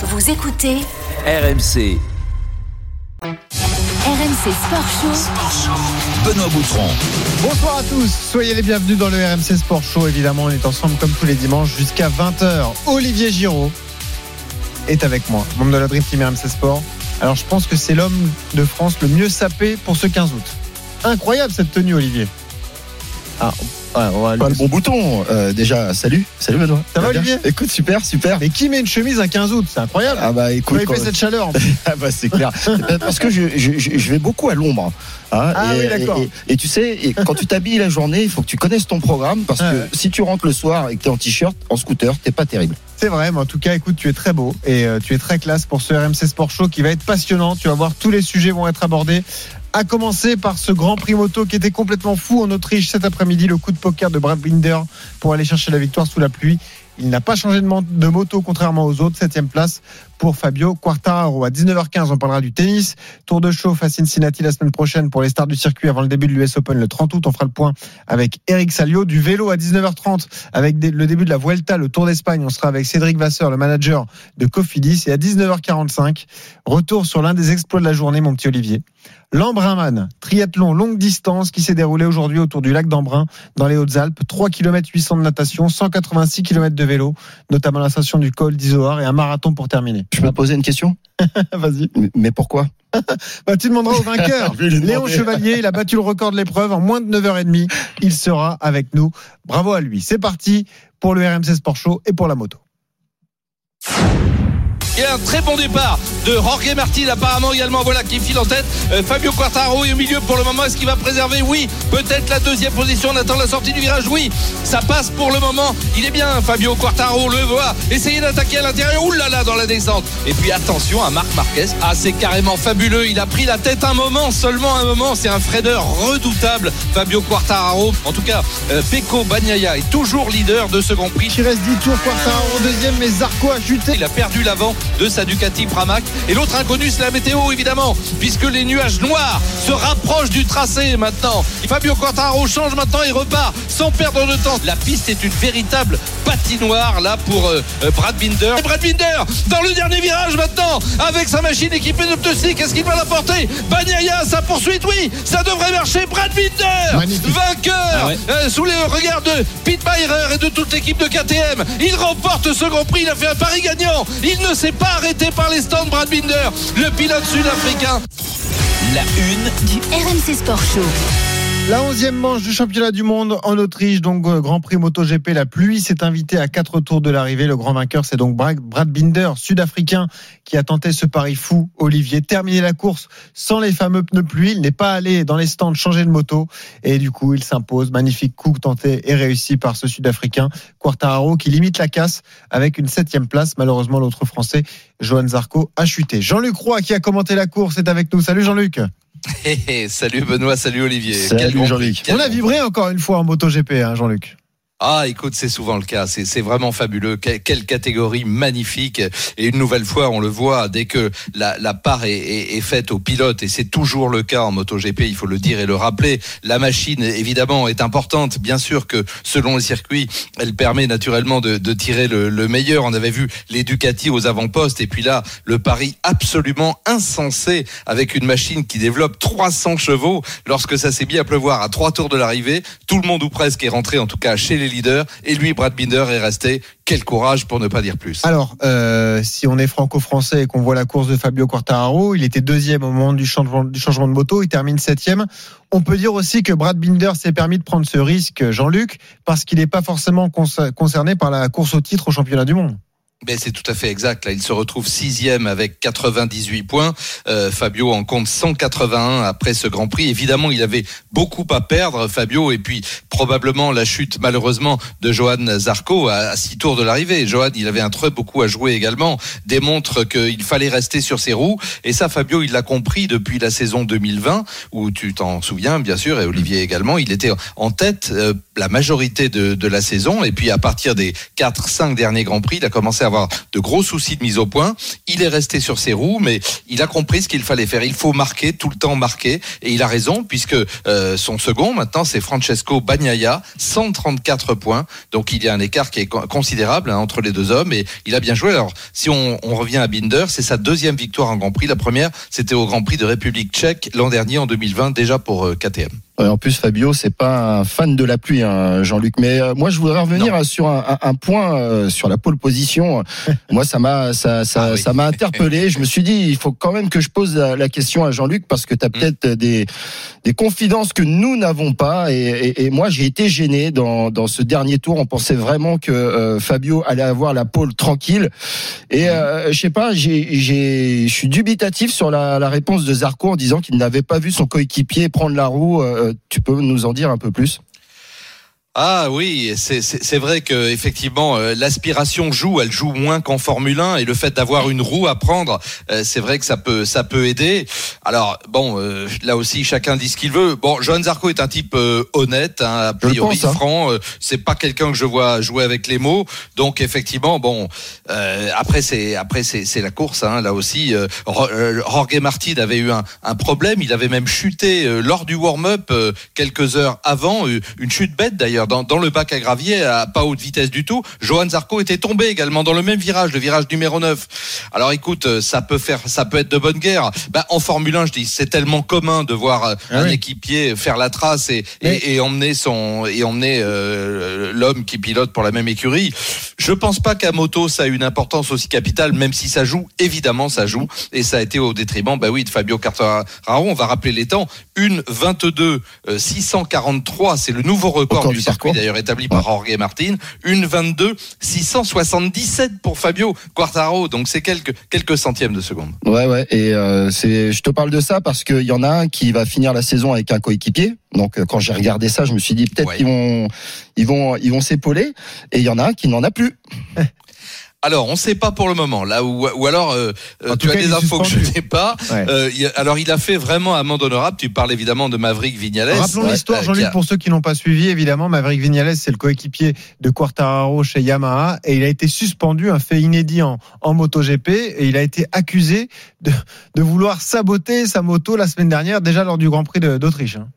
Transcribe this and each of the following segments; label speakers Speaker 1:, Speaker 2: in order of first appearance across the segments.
Speaker 1: Vous écoutez
Speaker 2: RMC,
Speaker 1: RMC Sport Show.
Speaker 2: Benoît Boutron.
Speaker 3: Bonsoir à tous, soyez les bienvenus dans le RMC Sport Show. Évidemment, on est ensemble comme tous les dimanches jusqu'à 20h. Olivier Giraud est avec moi, membre de la Dream Team RMC Sport. Alors, je pense que c'est l'homme de France le mieux sapé pour ce 15 août. Incroyable cette tenue, Olivier. Ah, ouais, on va lui-
Speaker 4: Pas le bon bouton. Euh, déjà, salut. Salut Benoît.
Speaker 3: Ça va,
Speaker 4: bien
Speaker 3: Olivier
Speaker 4: Écoute, super, super.
Speaker 3: Mais qui met une chemise un 15 août? C'est incroyable.
Speaker 4: Ah bah écoute,
Speaker 3: Comment il fait cette chaleur en
Speaker 4: Ah bah, c'est clair. Euh, Parce que je, je- je- je vais beaucoup à l'ombre. hein.
Speaker 3: Ah
Speaker 4: et,
Speaker 3: oui, d'accord.
Speaker 4: et- et tu sais, et quand tu t'habilles la journée, il faut que tu connaisses ton programme parce
Speaker 3: Ah
Speaker 4: que
Speaker 3: ouais.
Speaker 4: si tu rentres le soir et que tu es en t-shirt, en scooter, t'es pas terrible.
Speaker 3: C'est vrai, mais en tout cas, écoute, tu es très beau et euh, tu es très classe pour ce RMC Sport Show qui va être passionnant. Tu vas voir, tous les sujets vont être abordés. À commencer par ce Grand Prix moto qui était complètement fou en Autriche cet après-midi, le coup de poker de Brad Binder pour aller chercher la victoire sous la pluie. Il n'a pas changé de, moto contrairement aux autres. Septième place pour Fabio Quartararo. À 19h15, on parlera du tennis. Tour de chauffe à Cincinnati la semaine prochaine pour les stars du circuit avant le début de l'US Open le 30 août. On fera le point avec Eric Salio. Du vélo à 19h30 avec le début de la Vuelta, le Tour d'Espagne. On sera avec Cédric Vasseur, le manager de Cofidis. Et à 19h45, retour sur l'un des exploits de la journée, mon petit Olivier. L'Embrunman, triathlon longue distance qui s'est déroulé aujourd'hui autour du lac d'Embrun dans les Hautes-Alpes. 3 km 800 de natation, 186 km de vélo, notamment la station du col d'Izoard et un marathon pour terminer.
Speaker 4: Je peux poser une question
Speaker 3: Vas-y.
Speaker 4: Mais- pourquoi
Speaker 3: Bah, tu demanderas au vainqueur. Léon. Chevalier, il a battu le record de l'épreuve en moins de 9h30. Il sera avec nous. Bravo à lui. C'est parti pour le RMC Sport Show et pour la moto.
Speaker 5: Il y a un très bon départ de Jorge Martin apparemment également voilà qui file en tête. Euh, Fabio Quartararo est au milieu pour le moment. Est-ce qu'il va préserver? Oui peut-être la deuxième position. On attend la sortie du virage. Oui ça passe pour le moment. Il est bien Fabio Quartararo on le voit. Essayer d'attaquer à l'intérieur. Oulala dans la descente. Et puis attention à Marc Marquez. Ah c'est carrément fabuleux. Il a pris la tête un moment seulement un moment. C'est un fraideur redoutable Fabio Quartararo. En tout cas euh, Pecco Bagnaia est toujours leader de ce Grand Prix.
Speaker 3: Il reste 10 tours, Quartararo deuxième, mais Zarco a chuté.
Speaker 5: il a perdu l'avant de sa Ducati Pramac. Et l'autre inconnu, c'est la météo, évidemment, puisque les nuages noirs se rapprochent du tracé maintenant. Fabio Quartararo change maintenant et repart sans perdre de temps. La piste est une véritable patinoire là pour euh, euh, Brad Binder. Et Brad Binder dans le dernier virage maintenant avec sa machine équipée de pneus slick. Est-ce qu'il va la porter? Bagnaia, sa poursuite, oui, ça devrait marcher. Brad Binder,
Speaker 3: Magnifique.
Speaker 5: vainqueur euh, sous les regards de Pete Meyer et de toute l'équipe de KTM. Il remporte ce Grand Prix, il a fait un pari gagnant. Il ne s'est pas arrêté par les stands Brad Binder, le pilote sud-africain.
Speaker 2: La une
Speaker 1: Du RMC Sport Show.
Speaker 3: La onzième manche du championnat du monde en Autriche, donc euh, Grand Prix MotoGP. La pluie s'est invitée à quatre tours de l'arrivée. Le grand vainqueur, c'est donc Brad Binder, sud-africain, qui a tenté ce pari fou. Olivier, terminer la course sans les fameux pneus pluie. Il n'est pas allé dans les stands changer de moto. Et du coup, il s'impose. Magnifique coup tenté et réussi par ce sud-africain. Quartararo qui limite la casse avec une septième place. Malheureusement, l'autre français, Johan Zarco, a chuté. Jean-Luc Roy, qui a commenté la course, est avec nous. Salut Jean-Luc.
Speaker 5: Hé, salut Benoît, salut Olivier.
Speaker 4: Salut Jean-Luc.
Speaker 3: On a vibré encore une fois en MotoGP, hein, Jean-Luc.
Speaker 5: Ah, écoute, c'est souvent le cas. C'est vraiment fabuleux. Quelle, catégorie magnifique. Et une nouvelle fois, on le voit dès que la, part est, faite au pilote, et c'est toujours le cas en MotoGP, il faut le dire et le rappeler. La machine, évidemment, est importante. Bien sûr que selon le circuit, elle permet naturellement de, de tirer le, le meilleur. On avait vu les Ducati aux avant-postes, et puis là, le pari absolument insensé avec une machine qui développe 300 chevaux. Lorsque ça s'est mis à pleuvoir à trois tours de l'arrivée, tout le monde ou presque est rentré, en tout cas chez les leaders, et lui, Brad Binder, est resté. Quel courage pour ne pas dire plus.
Speaker 3: Alors, euh, si on est franco-français et qu'on voit la course de Fabio Quartararo, il était deuxième au moment du changement, du changement de moto, il termine septième. On peut dire aussi que Brad Binder s'est permis de prendre ce risque, Jean-Luc, parce qu'il n'est pas forcément concer- concerné par la course au titre au championnat du monde.
Speaker 5: Ben, c'est tout à fait exact. Là, il se retrouve sixième avec 98 points. Euh, Fabio en compte 181 après ce Grand Prix. Évidemment, il avait beaucoup à perdre, Fabio, et puis probablement la chute, malheureusement, de Johan Zarco à, à six tours de l'arrivée. Johan, il avait un très beaucoup à jouer également, démontre qu'il fallait rester sur ses roues. Et ça, Fabio, il l'a compris depuis la saison 2020, où tu t'en souviens, bien sûr, et Olivier également. Il était en tête euh, la majorité de, de la saison. Et puis, à partir des 4-5 derniers Grands Prix, il a commencé à avoir de gros soucis de mise au point. Il est resté sur ses roues, mais il a compris ce qu'il fallait faire. Il faut marquer, tout le temps marquer. Et il a raison, puisque euh, son second, maintenant, c'est Francesco Bagnaia, 134 points. Donc il y a un écart qui est co- considérable hein, entre les deux hommes. Et il a bien joué. Alors, si on, on revient à Binder, c'est sa deuxième victoire en Grand Prix. La première, c'était au Grand Prix de République tchèque l'an dernier, en 2020, déjà pour euh, KTM.
Speaker 4: En plus, Fabio, c'est pas un fan de la pluie, hein, Jean-Luc. Mais euh, moi, je voudrais revenir sur un, un- un point euh, sur la pole position. moi, ça m'a, ça, ça,
Speaker 5: Ah oui.
Speaker 4: ça m'a interpellé. Je me suis dit, il faut quand même que je pose la, la question à Jean-Luc parce que tu as peut-être des, des confidences que nous n'avons pas. Et, et- et moi, j'ai été gêné dans, dans ce dernier tour. On pensait vraiment que euh, Fabio allait avoir la pole tranquille. Et euh, je sais pas, j'ai, j'ai, je suis dubitatif sur la, la réponse de Zarco en disant qu'il n'avait pas vu son coéquipier prendre la roue. Euh, tu peux nous en dire un peu plus?
Speaker 5: Ah oui, c'est- vrai que effectivement euh, l'aspiration joue, elle joue moins qu'en Formule 1 et le fait d'avoir une roue à prendre, euh, c'est vrai que ça peut ça peut aider. Alors bon, euh, là aussi chacun dit ce qu'il veut. Bon, Johan Zarco est un type honnête, hein, a priori
Speaker 4: pense, hein.
Speaker 5: franc. c'est pas quelqu'un que je vois jouer avec les mots. Donc effectivement, bon, euh, après c'est après c'est c'est la course. Hein, là aussi, euh, Jorge Martin avait eu un, un problème. Il avait même chuté lors du warm-up quelques heures avant, une chute bête d'ailleurs dans, dans le bac à gravier à pas haute vitesse du tout. Johan Zarco était tombé également dans le même virage, le virage numéro 9. Alors écoute, euh, ça peut faire, ça peut être de bonne guerre. Bah, en Formule 1, je dis, c'est tellement commun de voir euh,
Speaker 3: Ah
Speaker 5: un
Speaker 3: oui.
Speaker 5: équipier faire la trace et, et, et emmener son et emmener euh, l'homme qui pilote pour la même écurie. Je pense pas qu'à moto ça a une importance aussi capitale, même si ça joue. Évidemment, ça joue et ça a été au détriment, bah oui, de Fabio Quartararo. On va rappeler les temps. Une 22 euh, 643, c'est le nouveau record
Speaker 4: Record
Speaker 5: du
Speaker 4: du
Speaker 5: circuit d'ailleurs établi par Jorge Martin. Une 22 677 pour Fabio Quartararo. Donc c'est quelques quelques centièmes de seconde.
Speaker 4: Ouais, ouais. Et euh, c'est, je te parle de ça parce qu'il y en a un qui va finir la saison avec un coéquipier. Donc euh, quand j'ai regardé ça, je me suis dit peut-être
Speaker 5: Ouais.
Speaker 4: qu'ils vont, ils vont, ils vont s'épauler. Et il y en a un qui n'en a plus.
Speaker 5: Alors, on ne sait pas pour le moment. Là ou alors, euh,
Speaker 3: En
Speaker 5: tu as
Speaker 3: cas,
Speaker 5: des infos que je n'ai pas.
Speaker 3: Ouais.
Speaker 5: Euh, alors, il a fait vraiment amende honorable. Tu parles évidemment de Maverick Vignales.
Speaker 3: Rappelons
Speaker 5: Ouais,
Speaker 3: l'histoire,
Speaker 5: euh,
Speaker 3: Jean-Luc,
Speaker 5: a-
Speaker 3: pour ceux qui n'ont pas suivi. Évidemment, Maverick Vignales, c'est le coéquipier de Quartararo chez Yamaha et il a été suspendu, un fait inédit en, en MotoGP et il a été accusé de, de vouloir saboter sa moto la semaine dernière, déjà lors du Grand Prix d'Autriche. hein.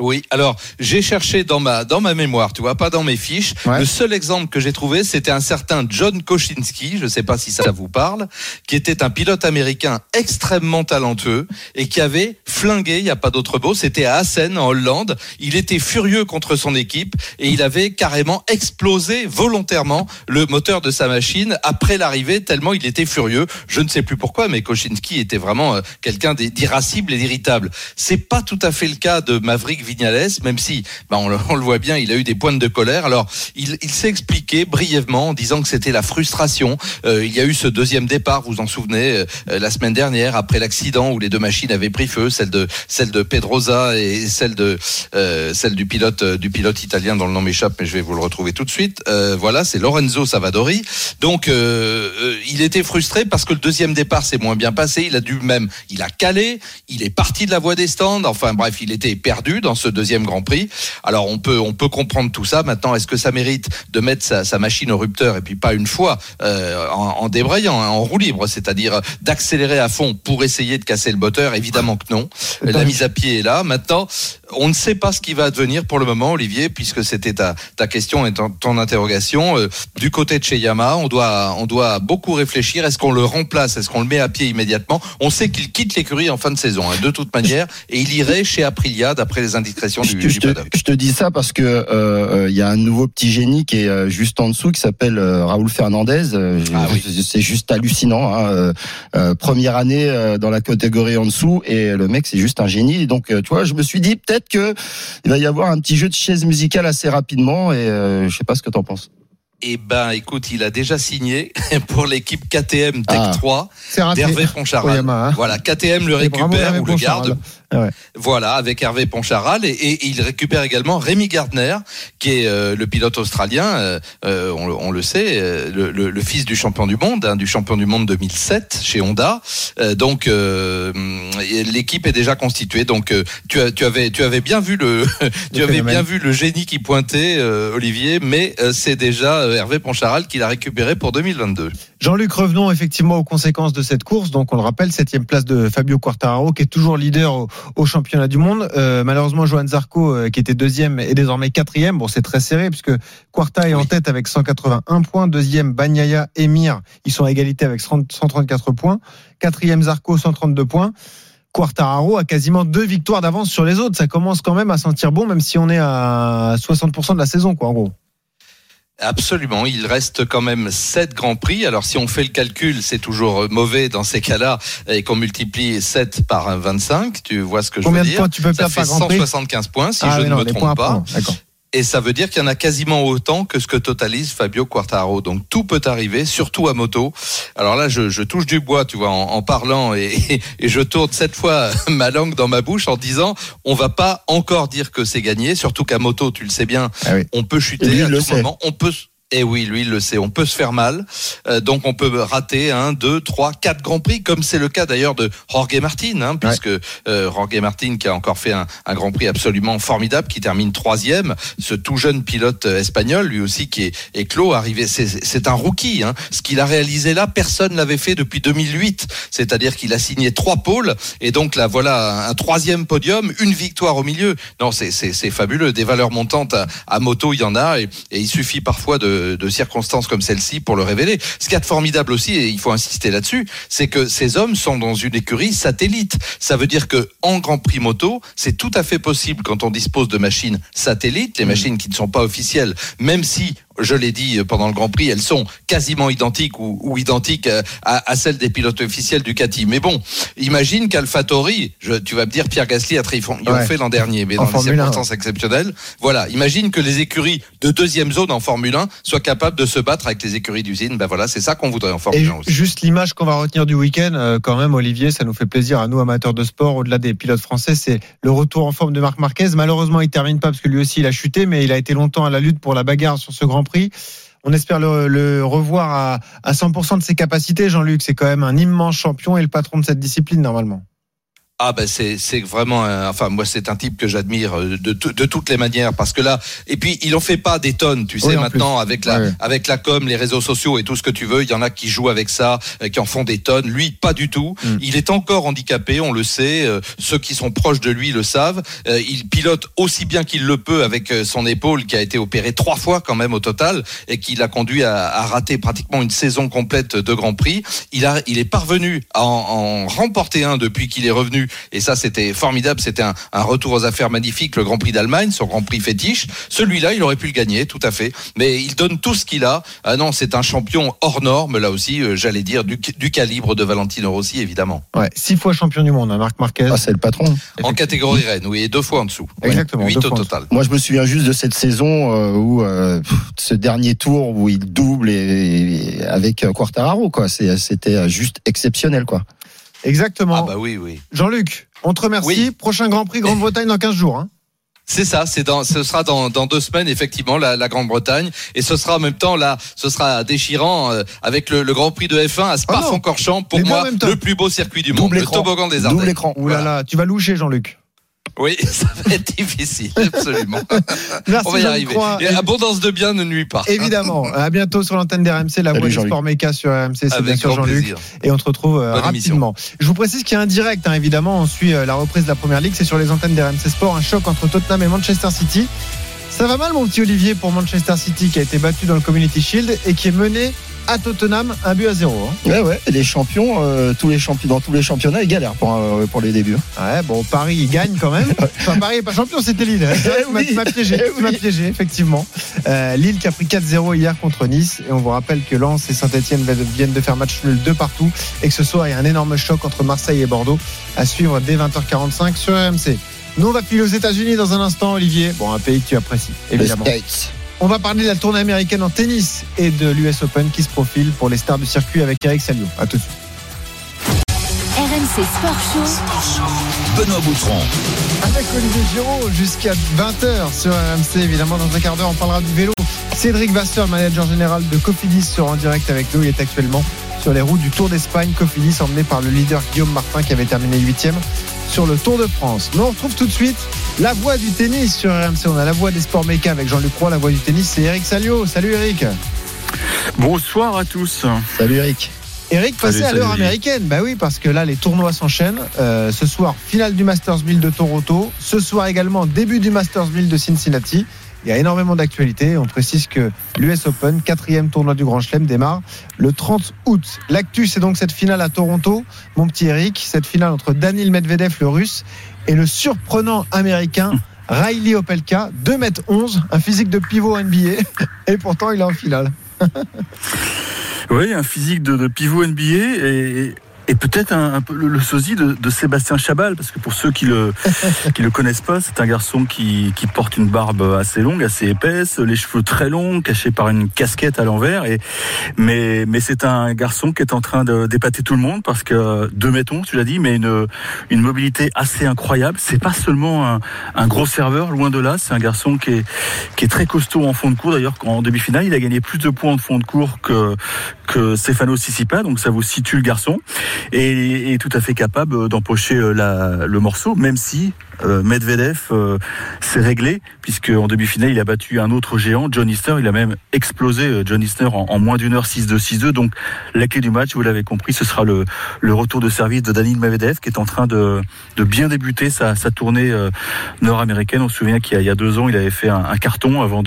Speaker 5: Oui, alors j'ai cherché dans ma dans ma mémoire, tu vois, pas dans mes fiches.
Speaker 3: Ouais.
Speaker 5: Le seul exemple que j'ai trouvé, c'était un certain John Kosinski, je sais pas si ça vous parle, qui était un pilote américain extrêmement talentueux et qui avait flingué, il y a pas d'autre mot, c'était à Assen en Hollande. Il était furieux contre son équipe et il avait carrément explosé volontairement le moteur de sa machine après l'arrivée tellement il était furieux. Je ne sais plus pourquoi, mais Kosinski était vraiment euh, quelqu'un d'irascible et d'irritable. C'est pas tout à fait le cas de Maverick Vignales, même si, bah, on, le, voit bien, il a eu des pointes de colère. Alors, il, s'est expliqué brièvement en disant que c'était la frustration. Euh, il y a eu ce deuxième départ, vous en souvenez, euh, la semaine dernière, après l'accident où les deux machines avaient pris feu, celle de celle de Pedrosa et celle de euh, celle du pilote du pilote italien dont le nom m'échappe, mais je vais vous le retrouver tout de suite. Voilà, c'est Lorenzo Savadori. Donc, il était frustré parce que le deuxième départ s'est moins bien passé. Il a dû même, il a calé, il est parti de la voie des stands. Enfin bref, il était perdu dans ce deuxième Grand Prix. Alors on peut on peut comprendre tout ça. Maintenant, est-ce que ça mérite de mettre sa, sa machine au rupteur et puis pas une fois euh, en, en débrayant, hein, en roue libre, c'est-à-dire d'accélérer à fond pour essayer de casser le moteur? Évidemment que non. La mise à pied est là. Maintenant, on ne sait pas ce qui va advenir pour le moment, Olivier, puisque c'était ta, ta question et ton, ton interrogation. Euh, du côté de chez Yamaha, on doit, on doit beaucoup réfléchir. Est-ce qu'on le remplace? Est-ce qu'on le met à pied immédiatement? On sait qu'il quitte l'écurie en fin de saison, hein, de toute manière, et il irait chez Aprilia, d'après les
Speaker 4: Je,
Speaker 5: du,
Speaker 4: te-
Speaker 5: du
Speaker 4: je te,
Speaker 5: paddock.
Speaker 4: je te dis ça parce que euh, euh, il y a un nouveau petit génie qui est euh, juste en dessous qui s'appelle euh, Raoul Fernandez.
Speaker 5: Ah oui.
Speaker 4: c'est- juste hallucinant. Hein. Euh, première année dans la catégorie en dessous et le mec c'est juste un génie. Donc tu vois, je me suis dit peut-être que il va y avoir un petit jeu de chaise musicale assez rapidement et euh, je sais pas ce que t'en penses.
Speaker 5: Eh ben, écoute, il a déjà signé pour l'équipe KTM Tech
Speaker 4: Ah.
Speaker 5: 3
Speaker 3: C'est raté.
Speaker 5: d'Hervé Poncharal.
Speaker 3: Hein.
Speaker 5: Voilà, KTM le
Speaker 3: bravo,
Speaker 5: récupère ou le garde.
Speaker 3: Ouais.
Speaker 5: Voilà, avec Hervé Poncharal et, et il récupère également Rémi Gardner, qui est euh, le pilote australien. euh, euh, on, le- on le sait, euh, le, le- le fils du champion du monde, hein, du champion du monde 2007 chez Honda. Euh, donc euh, l'équipe est déjà constituée. Donc euh, tu, as, tu avais tu avais bien vu le tu avais bien vu le génie qui pointait, euh, Olivier, mais euh, c'est déjà Hervé Poncharal qui l'a récupéré pour 2022.
Speaker 3: Jean-Luc, revenons effectivement aux conséquences de cette course. Donc, on le rappelle, septième place de Fabio Quartararo, qui est toujours leader au, au championnat du monde. Euh, malheureusement, Johan Zarco, euh, qui était deuxième, est désormais quatrième. Bon, c'est très serré puisque Quarta est en tête avec 181 points. Deuxième, Bagnaia, Emir, ils sont à égalité avec 30 134 points. Quatrième, Zarco, 132 points. Quartararo a quasiment deux victoires d'avance sur les autres. Ça commence quand même à sentir bon, même si on est à 60% de la saison, quoi, en gros.
Speaker 5: Absolument, il reste quand même 7 grands prix. Alors si on fait le calcul, c'est toujours mauvais dans ces cas-là et qu'on multiplie 7 par 25, tu vois ce que
Speaker 3: Combien
Speaker 5: je veux
Speaker 3: de
Speaker 5: dire
Speaker 3: points tu peux
Speaker 5: Ça fait
Speaker 3: par Grand Prix?
Speaker 5: 175 points si
Speaker 3: Ah
Speaker 5: je ne
Speaker 3: non,
Speaker 5: me
Speaker 3: points
Speaker 5: trompe pas.
Speaker 3: D'accord.
Speaker 5: Et ça veut dire qu'il y en a quasiment autant que ce que totalise Fabio Quartararo. Donc tout peut arriver, surtout à moto. Alors là, je, je touche du bois, tu vois, en, en parlant et, et, et je tourne cette fois ma langue dans ma bouche en disant, on va pas encore dire que c'est gagné, surtout qu'à moto, tu le sais bien,
Speaker 3: Ah oui.
Speaker 5: on peut chuter à tout
Speaker 4: sait.
Speaker 5: moment. On peut. Et oui, lui, il le sait. On peut se faire mal. Euh, donc, on peut rater un, deux, trois, quatre grands prix, comme c'est le cas d'ailleurs de Jorge Martin, hein, puisque euh, Jorge Martin, qui a encore fait un, un grand prix absolument formidable, qui termine troisième. Ce tout jeune pilote euh, espagnol, lui aussi, qui est, est clos, arrivé. C'est un rookie. Hein. Ce qu'il a réalisé là, personne l'avait fait depuis 2008. C'est-à-dire qu'il a signé trois pôles. Et donc, là, voilà, un troisième podium, une victoire au milieu. Non, c'est fabuleux. Des valeurs montantes à, à moto, il y en a. Et, et il suffit parfois de, de circonstances comme celle-ci pour le révéler. Ce qui est formidable aussi, et il faut insister là-dessus, c'est que ces hommes sont dans une écurie satellite. Ça veut dire que en Grand Prix moto, c'est tout à fait possible quand on dispose de machines satellites, les machines qui ne sont pas officielles, même si je l'ai dit pendant le Grand Prix, elles sont quasiment identiques ou, ou identiques à, celles des pilotes officiels Ducati. Mais bon, imagine qu'AlphaTauri, tu vas me dire Pierre Gasly a tri- ils ont
Speaker 3: Ouais.
Speaker 5: fait l'an dernier, mais
Speaker 3: En
Speaker 5: dans des
Speaker 3: Formule 1,
Speaker 5: circonstances exceptionnelles. Voilà, imagine que les écuries de deuxième zone en Formule 1 soient capables de se battre avec les écuries d'usine. Ben voilà, c'est ça qu'on voudrait en
Speaker 3: Et
Speaker 5: Formule 1 aussi.
Speaker 3: juste l'image qu'on va retenir du week-end, euh, quand même, Olivier, ça nous fait plaisir à nous amateurs de sport, au-delà des pilotes français, c'est le retour en forme de Marc Marquez. Malheureusement, il termine pas parce que lui aussi il a chuté, mais il a été longtemps à la lutte pour la bagarre sur ce Grand On espère le, le revoir à, à 100% de ses capacités, Jean-Luc. C'est quand même un immense champion et le patron de cette discipline normalement.
Speaker 5: Ah ben c'est c'est vraiment un- enfin moi c'est un type que j'admire euh, de, de toutes les manières parce que là et puis il en fait pas des tonnes tu sais
Speaker 3: Oui,
Speaker 5: maintenant avec la
Speaker 3: Ouais,
Speaker 5: avec la com les réseaux sociaux et tout ce que tu veux il y en a qui jouent avec ça euh, qui en font des tonnes. Lui pas du tout.
Speaker 3: Mm.
Speaker 5: il est encore handicapé on le sait euh, ceux qui sont proches de lui le savent. Il pilote aussi bien qu'il le peut avec son épaule qui a été opérée trois fois quand même au total et qui l'a conduit à, à rater pratiquement une saison complète de Grand Prix. Il a il est parvenu à en, en remporter un depuis qu'il est revenu et ça c'était formidable. C'était un, un retour aux affaires magnifique le Grand Prix d'Allemagne son Grand Prix fétiche. Celui-là il aurait pu le gagner tout à fait. Mais il donne tout ce qu'il a. Ah non c'est un champion hors norme là aussi euh, j'allais dire du, du calibre de Valentino Rossi évidemment.
Speaker 3: Ouais, six fois champion du monde, hein, Marc Marquez.
Speaker 4: Ah, c'est le patron.
Speaker 5: en catégorie reine oui et deux fois en dessous.
Speaker 3: Exactement,
Speaker 5: huit au total.
Speaker 4: Moi, je me souviens juste de cette saison euh, où euh, pff, ce dernier tour où il double et, et avec euh, Quartararo, quoi. C'était juste exceptionnel, quoi.
Speaker 3: Exactement.
Speaker 5: ah bah oui oui
Speaker 3: Jean-Luc, on te remercie.
Speaker 5: Oui.
Speaker 3: Prochain Grand Prix Grande-Bretagne dans 15 jours. hein.
Speaker 5: C'est ça, c'est dans, ce sera dans, dans deux semaines effectivement la, la Grande-Bretagne et ce sera en même temps là, ce sera déchirant euh, avec le, le Grand Prix de F1 à
Speaker 3: Oh.
Speaker 5: Spa-Francorchamps pour
Speaker 3: deux en
Speaker 5: moi le plus beau circuit du monde,
Speaker 4: Double
Speaker 5: le toboggan des
Speaker 4: Double
Speaker 5: Ardennes.
Speaker 4: écran.
Speaker 3: Ouh là
Speaker 5: Voilà.
Speaker 3: là, tu vas loucher, Jean-Luc.
Speaker 5: Oui, ça va être difficile, absolument.
Speaker 3: Merci,
Speaker 5: On va y arriver. Et abondance de biens ne nuit pas.
Speaker 3: Évidemment. À bientôt sur l'antenne d'RMC, la voix du sport méca sur RMC. C'est bien
Speaker 5: Avec
Speaker 3: sûr Jean-Luc. Et on te retrouve euh,
Speaker 5: émission.
Speaker 3: rapidement. Je vous précise qu'il y a un direct, hein, évidemment. On suit euh, la reprise de la première ligue. C'est sur les antennes d'RMC Sport. Un choc entre Tottenham et Manchester City. Ça va mal, mon petit Olivier, pour Manchester City qui a été battu dans le Community Shield et qui est mené à Tottenham un but à zéro. hein.
Speaker 4: Ouais, ouais. Les champions, euh, tous les champions, dans tous les championnats, ils galèrent pour, euh, pour les débuts.
Speaker 3: Ouais, bon, Paris, il gagne quand même. Enfin, Paris n'est pas champion, c'était Lille. Tu m'as-
Speaker 4: oui.
Speaker 3: tu m'as piégé,
Speaker 4: Eh
Speaker 3: tu m'as
Speaker 4: oui.
Speaker 3: piégé, effectivement. Euh, Lille qui a pris 4-0 hier contre Nice. Et on vous rappelle que Lens et Saint-Etienne viennent de faire match nul de partout. Et que ce soir, il y a un énorme choc entre Marseille et Bordeaux à suivre dès 20h45 sur RMC. Nous, on va filer aux États-Unis dans un instant, Olivier. Bon, un pays que tu apprécies, évidemment.
Speaker 4: States.
Speaker 3: On va parler de la tournée américaine en tennis et de l'US Open qui se profile pour les stars du circuit avec Eric Salio. À tout de suite.
Speaker 1: RMC Sport Show.
Speaker 2: Benoît Boutron.
Speaker 3: Avec Olivier Giraud jusqu'à 20h sur RMC. Évidemment, dans un quart d'heure, on parlera du vélo. Cédric Vasseur, manager général de Cofidis, sera en direct avec nous. Il est actuellement sur les routes du Tour d'Espagne. Cofidis emmené par le leader Guillaume Martin qui avait terminé 8 sur le Tour de France. Nous, on retrouve tout de suite la voix du tennis sur RMC. On a la voix des sports méca avec Jean-Luc Roy. La voix du tennis, c'est Eric Salio. Salut Eric.
Speaker 6: Bonsoir à tous.
Speaker 4: Salut Eric.
Speaker 3: Eric, passez à l'heure américaine. Bah oui, parce que là, les tournois s'enchaînent. Euh, ce soir, finale du Masters 1000 de Toronto. Ce soir également, début du Masters 1000 de Cincinnati. Il y a énormément d'actualités. On précise que l'US Open, quatrième tournoi du Grand Chelem, démarre le 30 août. L'actu, c'est donc cette finale à Toronto. Mon petit Eric, cette finale entre Daniil Medvedev, le russe, et le surprenant américain Riley Opelka, 2m11, un physique de pivot NBA. Et pourtant, il est en finale.
Speaker 6: Oui, un physique de, de pivot NBA et, et peut-être un, un peu le, le sosie de, de Sébastien Chabal, parce que pour ceux qui le qui le connaissent pas, c'est un garçon qui, qui porte une barbe assez longue, assez épaisse, les cheveux très longs, cachés par une casquette à l'envers. Et mais mais c'est un garçon qui est en train de d'épater tout le monde parce que deux mettons, tu l'as dit, mais une une mobilité assez incroyable. C'est pas seulement un, un gros serveur, loin de là. C'est un garçon qui est qui est très costaud en fond de cours. D'ailleurs, en demi-finale, il a gagné plus de points en fond de cours que que Stefano Tsitsipas, donc ça vous situe le garçon et est tout à fait capable d'empocher euh, le morceau, même si euh, Medvedev euh, s'est réglé, puisque en demi-finale, il a battu un autre géant, John Isner. Il a même explosé John Isner en, moins d'une heure 6-2, 6-2. Donc la clé du match, vous l'avez compris, ce sera le, retour de service de Daniil Medvedev, qui est en train de, bien débuter sa, tournée nord-américaine. On se souvient qu'il y, a- deux ans, il avait fait un, carton avant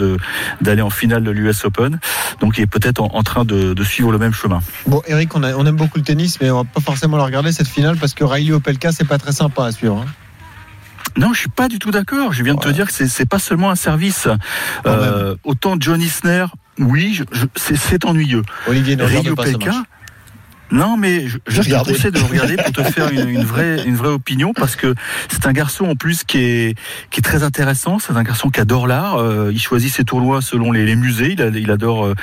Speaker 6: d'aller en finale de l'US Open. Donc il est peut-être en, train de, suivre le même chemin.
Speaker 3: Bon, Eric, on aime beaucoup le tennis, mais on va pas forcément la regarder cette finale parce que Riley Opelka, c'est pas très sympa à suivre. hein.
Speaker 6: Non, je suis pas du tout d'accord. Je viens de te dire que c'est pas seulement un service. Euh, autant John Isner, oui, c'est- ennuyeux.
Speaker 3: Olivier ne
Speaker 6: Rio
Speaker 3: pas ce
Speaker 6: Pelka,
Speaker 3: match.
Speaker 6: Non, mais je, je te conseille de le regarder pour te faire une, une vraie, une vraie opinion parce que c'est un garçon en plus qui est, qui est très intéressant. C'est un garçon qui adore l'art. Euh, il choisit ses tournois selon les, les musées. Il, a- il adore.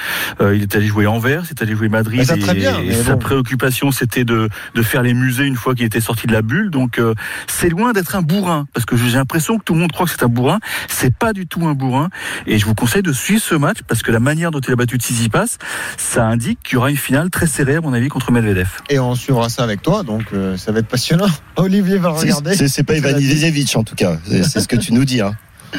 Speaker 6: euh, il est allé jouer Anvers, il est allé jouer Madrid.
Speaker 3: Mais ça,
Speaker 6: et,
Speaker 3: très bien,
Speaker 6: et sa
Speaker 3: bon.
Speaker 6: préoccupation, c'était de, de faire les musées une fois qu'il était sorti de la bulle. Donc, euh, c'est loin d'être un bourrin parce que j'ai l'impression que tout le monde croit que c'est un bourrin. C'est pas du tout un bourrin. Et je vous conseille de suivre ce match parce que la manière dont il a battu Tsitsipas, ça indique qu'il y aura une finale très serrée à mon avis contre Medvedev.
Speaker 3: Et on suivra ça avec toi, donc euh, ça va être passionnant. Olivier va regarder.
Speaker 4: C'est c'est pas Ivan Ilievich en tout cas. C'est c'est ce que tu nous dis. Hein.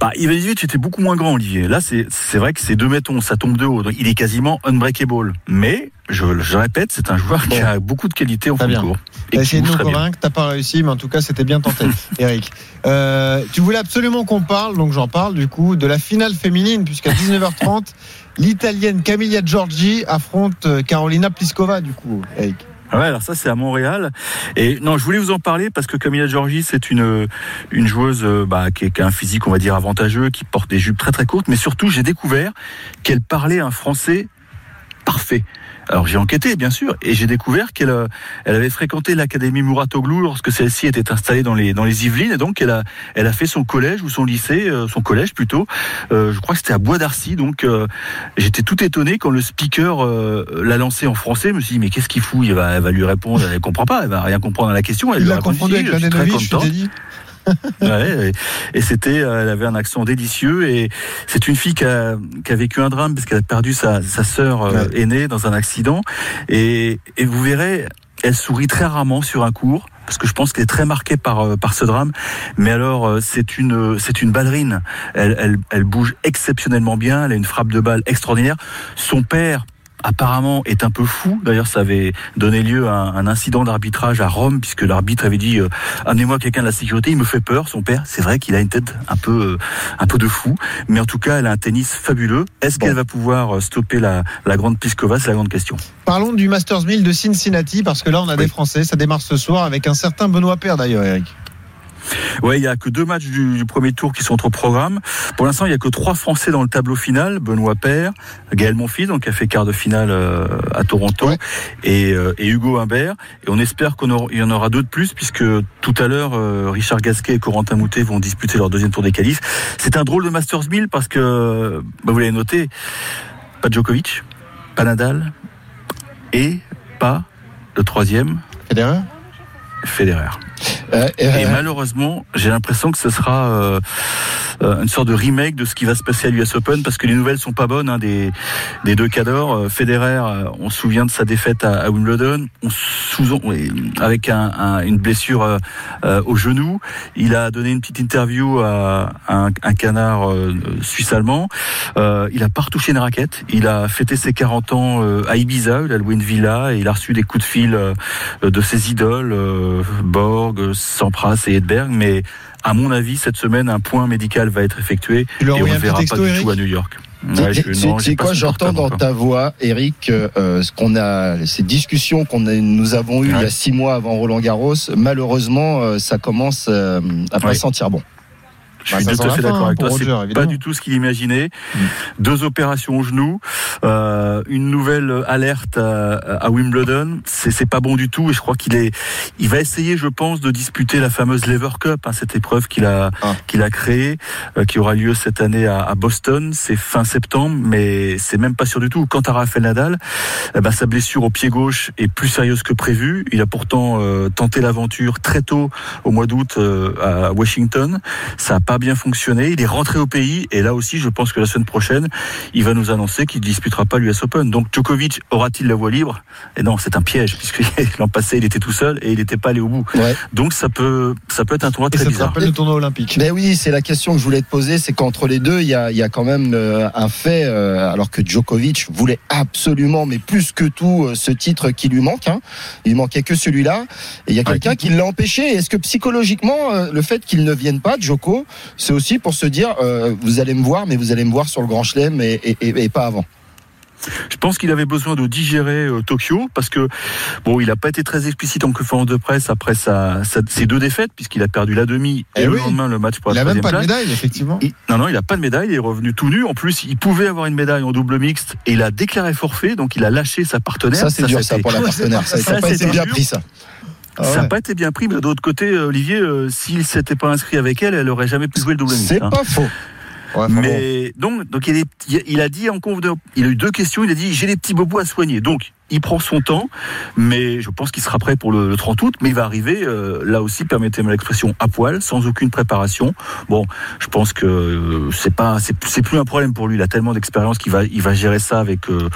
Speaker 6: Bah, Ivanovic était beaucoup moins grand, Olivier. Là, c'est c'est vrai que c'est deux mettons, ça tombe de haut. Donc, il est quasiment unbreakable. Mais, je, je répète, c'est un joueur qui a beaucoup de qualité en
Speaker 3: Très
Speaker 6: fond de cours.
Speaker 3: T'as essayé de nous convaincre, t'as pas réussi, mais en tout cas, c'était bien tenté, Eric. Euh, tu voulais absolument qu'on parle, donc j'en parle du coup, de la finale féminine, puisqu'à 19h30, l'Italienne Camilla Giorgi affronte euh, Carolina Pliskova, du coup.
Speaker 6: Ah Ouais, alors ça c'est à Montréal. Et non, je voulais vous en parler parce que Camilla Giorgi, c'est une une joueuse euh, bah, qui a un physique, on va dire, avantageux, qui porte des jupes très très courtes, mais surtout j'ai découvert qu'elle parlait un français parfait. Alors j'ai enquêté bien sûr et j'ai découvert qu'elle euh, elle avait fréquenté l'académie Mouratoglou lorsque celle-ci était installée dans les dans les Yvelines et donc elle a elle a fait son collège ou son lycée euh, son collège plutôt. Euh, je crois que c'était à Bois d'Arcy donc euh, j'étais tout étonné quand le speaker euh, l'a lancé en français. Je me suis dit mais qu'est-ce qu'il fout? Il va elle va lui répondre elle comprend pas elle va rien comprendre à la question elle
Speaker 3: Il
Speaker 6: lui a répondu, si, je suis très
Speaker 3: Mladenovic,
Speaker 6: Ouais, et, et c'était, euh, elle avait un accent délicieux et c'est une fille qui a, qui a vécu un drame parce qu'elle a perdu sa, sa sœur euh,
Speaker 3: Ouais.
Speaker 6: aînée dans un accident et, et vous verrez, elle sourit très rarement sur un cours parce que je pense qu'elle est très marquée par euh, par ce drame. Mais alors c'est une c'est une ballerine. Elle, elle elle bouge exceptionnellement bien. Elle a une frappe de balle extraordinaire. Son père apparemment est un peu fou. D'ailleurs, ça avait donné lieu à un, incident d'arbitrage à Rome, puisque l'arbitre avait dit euh, amenez-moi quelqu'un de la sécurité. Il me fait peur. Son père, c'est vrai qu'il a une tête un peu, euh, un peu de fou, mais en tout cas, elle a un tennis fabuleux. Est-ce
Speaker 3: Bon.
Speaker 6: qu'elle va pouvoir euh, stopper la, la grande Pliskova C'est la grande question.
Speaker 3: Parlons du Masters 1000 de Cincinnati, parce que là, on a des Français. Ça démarre ce soir avec un certain Benoît Père, d'ailleurs, Eric.
Speaker 6: Ouais, il y a que deux matchs du, du premier tour qui sont au programme. Pour l'instant, il y a que trois Français dans le tableau final. Benoît Paire, Gaël Monfils, donc qui a fait quart de finale euh, à Toronto,
Speaker 3: Ouais.
Speaker 6: et, euh, et Hugo Humbert. Et on espère qu'il y en aura deux de plus, puisque tout à l'heure, euh, Richard Gasquet et Corentin Moutet vont disputer leur deuxième tour des qualifs. C'est un drôle de Masters 1000 parce que, bah, vous l'avez noté, pas Djokovic, pas Nadal, et pas le troisième,
Speaker 3: Federer?
Speaker 6: Federer.
Speaker 4: Euh, euh,
Speaker 6: Et malheureusement, j'ai l'impression que ce sera euh, une sorte de remake de ce qui va se passer à l'US Open parce que les nouvelles sont pas bonnes hein, des, des deux cadors. Federer, on se souvient de sa défaite à, Wimbledon, avec un, un- une blessure au genou. Il a donné une petite interview à, un, canard suisse-allemand. Il a pas retouché une raquette. Il a fêté ses 40 ans à Ibiza. Il a loué une villa et il a reçu des coups de fil de ses idoles, euh, Borg, Sampras et Edberg. Mais à mon avis, cette semaine, un point médical va être effectué et on
Speaker 3: petit
Speaker 6: verra pas du
Speaker 3: Eric
Speaker 6: tout à New York.
Speaker 4: Tu
Speaker 6: Ouais, pas
Speaker 4: quoi, j'entends dans ta voix, Eric, euh, ce qu'on a, ces discussions qu'on nous avons eues il y a six mois avant Roland Garros, malheureusement, euh, ça commence euh, à pas
Speaker 6: Ouais.
Speaker 4: sentir bon.
Speaker 6: Je
Speaker 3: Bah,
Speaker 6: suis
Speaker 3: ça
Speaker 6: tout à fait d'accord
Speaker 3: hein,
Speaker 6: avec toi. C'est pas
Speaker 3: évidemment.
Speaker 6: du tout ce qu'il imaginait.
Speaker 3: Mm.
Speaker 6: Deux opérations au genou, euh, une nouvelle alerte à, à Wimbledon. C'est pas bon du tout. Et je crois qu'il est, il va essayer, je pense, de disputer la fameuse Lever Cup, hein, cette épreuve qu'il a
Speaker 3: Ah.
Speaker 6: qu'il a créée, euh, qui aura lieu cette année à, à Boston. C'est fin septembre, mais c'est même pas sûr du tout. Quant à Rafael Nadal, eh ben, sa blessure au pied gauche est plus sérieuse que prévu. Il a pourtant euh, tenté l'aventure très tôt au mois d'août euh, à Washington. Ça n'a pas bien fonctionné. Il est rentré au pays et là aussi, je pense que la semaine prochaine, il va nous annoncer qu'il ne disputera pas l'US Open. Donc Djokovic aura-t-il la voie libre? Et non, c'est un piège puisque l'an passé, il était tout seul et il n'était pas allé au bout.
Speaker 4: Ouais.
Speaker 6: Donc ça peut, ça peut être un tournoi
Speaker 3: Et
Speaker 6: très
Speaker 3: ça
Speaker 6: bizarre.
Speaker 3: rappelle le tournoi olympique?
Speaker 4: Ben oui, c'est la question que je voulais te poser, c'est qu'entre les deux, il y a, il y a quand même euh, un fait, euh, alors que Djokovic voulait absolument, mais plus que tout, euh, ce titre qui lui manque. Hein. Il manquait que celui-là. Et il y a
Speaker 6: Ouais.
Speaker 4: quelqu'un qui l'a empêché. Est-ce que psychologiquement, euh, le fait qu'il ne vienne pas, Djoko, c'est aussi pour se dire, euh, vous allez me voir, mais vous allez me voir sur le Grand Chelem et, et- et- et pas avant.
Speaker 6: Je pense qu'il avait besoin de digérer euh, Tokyo parce que bon, il n'a pas été très explicite en conférence de presse après sa, sa- ses deux défaites puisqu'il a perdu la demi et
Speaker 3: Eh
Speaker 6: le
Speaker 3: oui.
Speaker 6: lendemain le match pour
Speaker 3: Il
Speaker 6: la
Speaker 3: a même
Speaker 6: troisième
Speaker 3: pas de médaille, effectivement.
Speaker 6: Il- non, non, il n'a pas de médaille, il est revenu tout nu. En plus, il pouvait avoir une médaille en double mixte et il a déclaré forfait, donc il a lâché sa partenaire.
Speaker 4: Ça, c'est dur, ça, pour la partenaire. Ça n'a
Speaker 6: Ça,
Speaker 4: pas été
Speaker 6: c'était
Speaker 4: bien
Speaker 6: dur.
Speaker 4: pris, ça.
Speaker 3: Ah
Speaker 6: Ça n'a
Speaker 3: ouais.
Speaker 6: pas été bien pris, mais de l'autre côté, euh, Olivier, euh, s'il s'était pas inscrit avec elle, elle aurait jamais pu jouer le double mixte.
Speaker 4: C'est
Speaker 6: hein.
Speaker 4: pas faux.
Speaker 3: Ouais, bon.
Speaker 6: Mais donc, donc il, est- il a dit en conf de- il a eu deux questions. Il a dit j'ai des petits bobos à soigner. Donc il prend son temps, mais je pense qu'il sera prêt pour le, le 30 août. Mais il va arriver euh, là aussi, permettez-moi l'expression, à poil, sans aucune préparation. Bon, je pense que euh, c'est pas, c'est plus un problème pour lui. Il a tellement d'expérience qu'il va, il va gérer ça avec euh,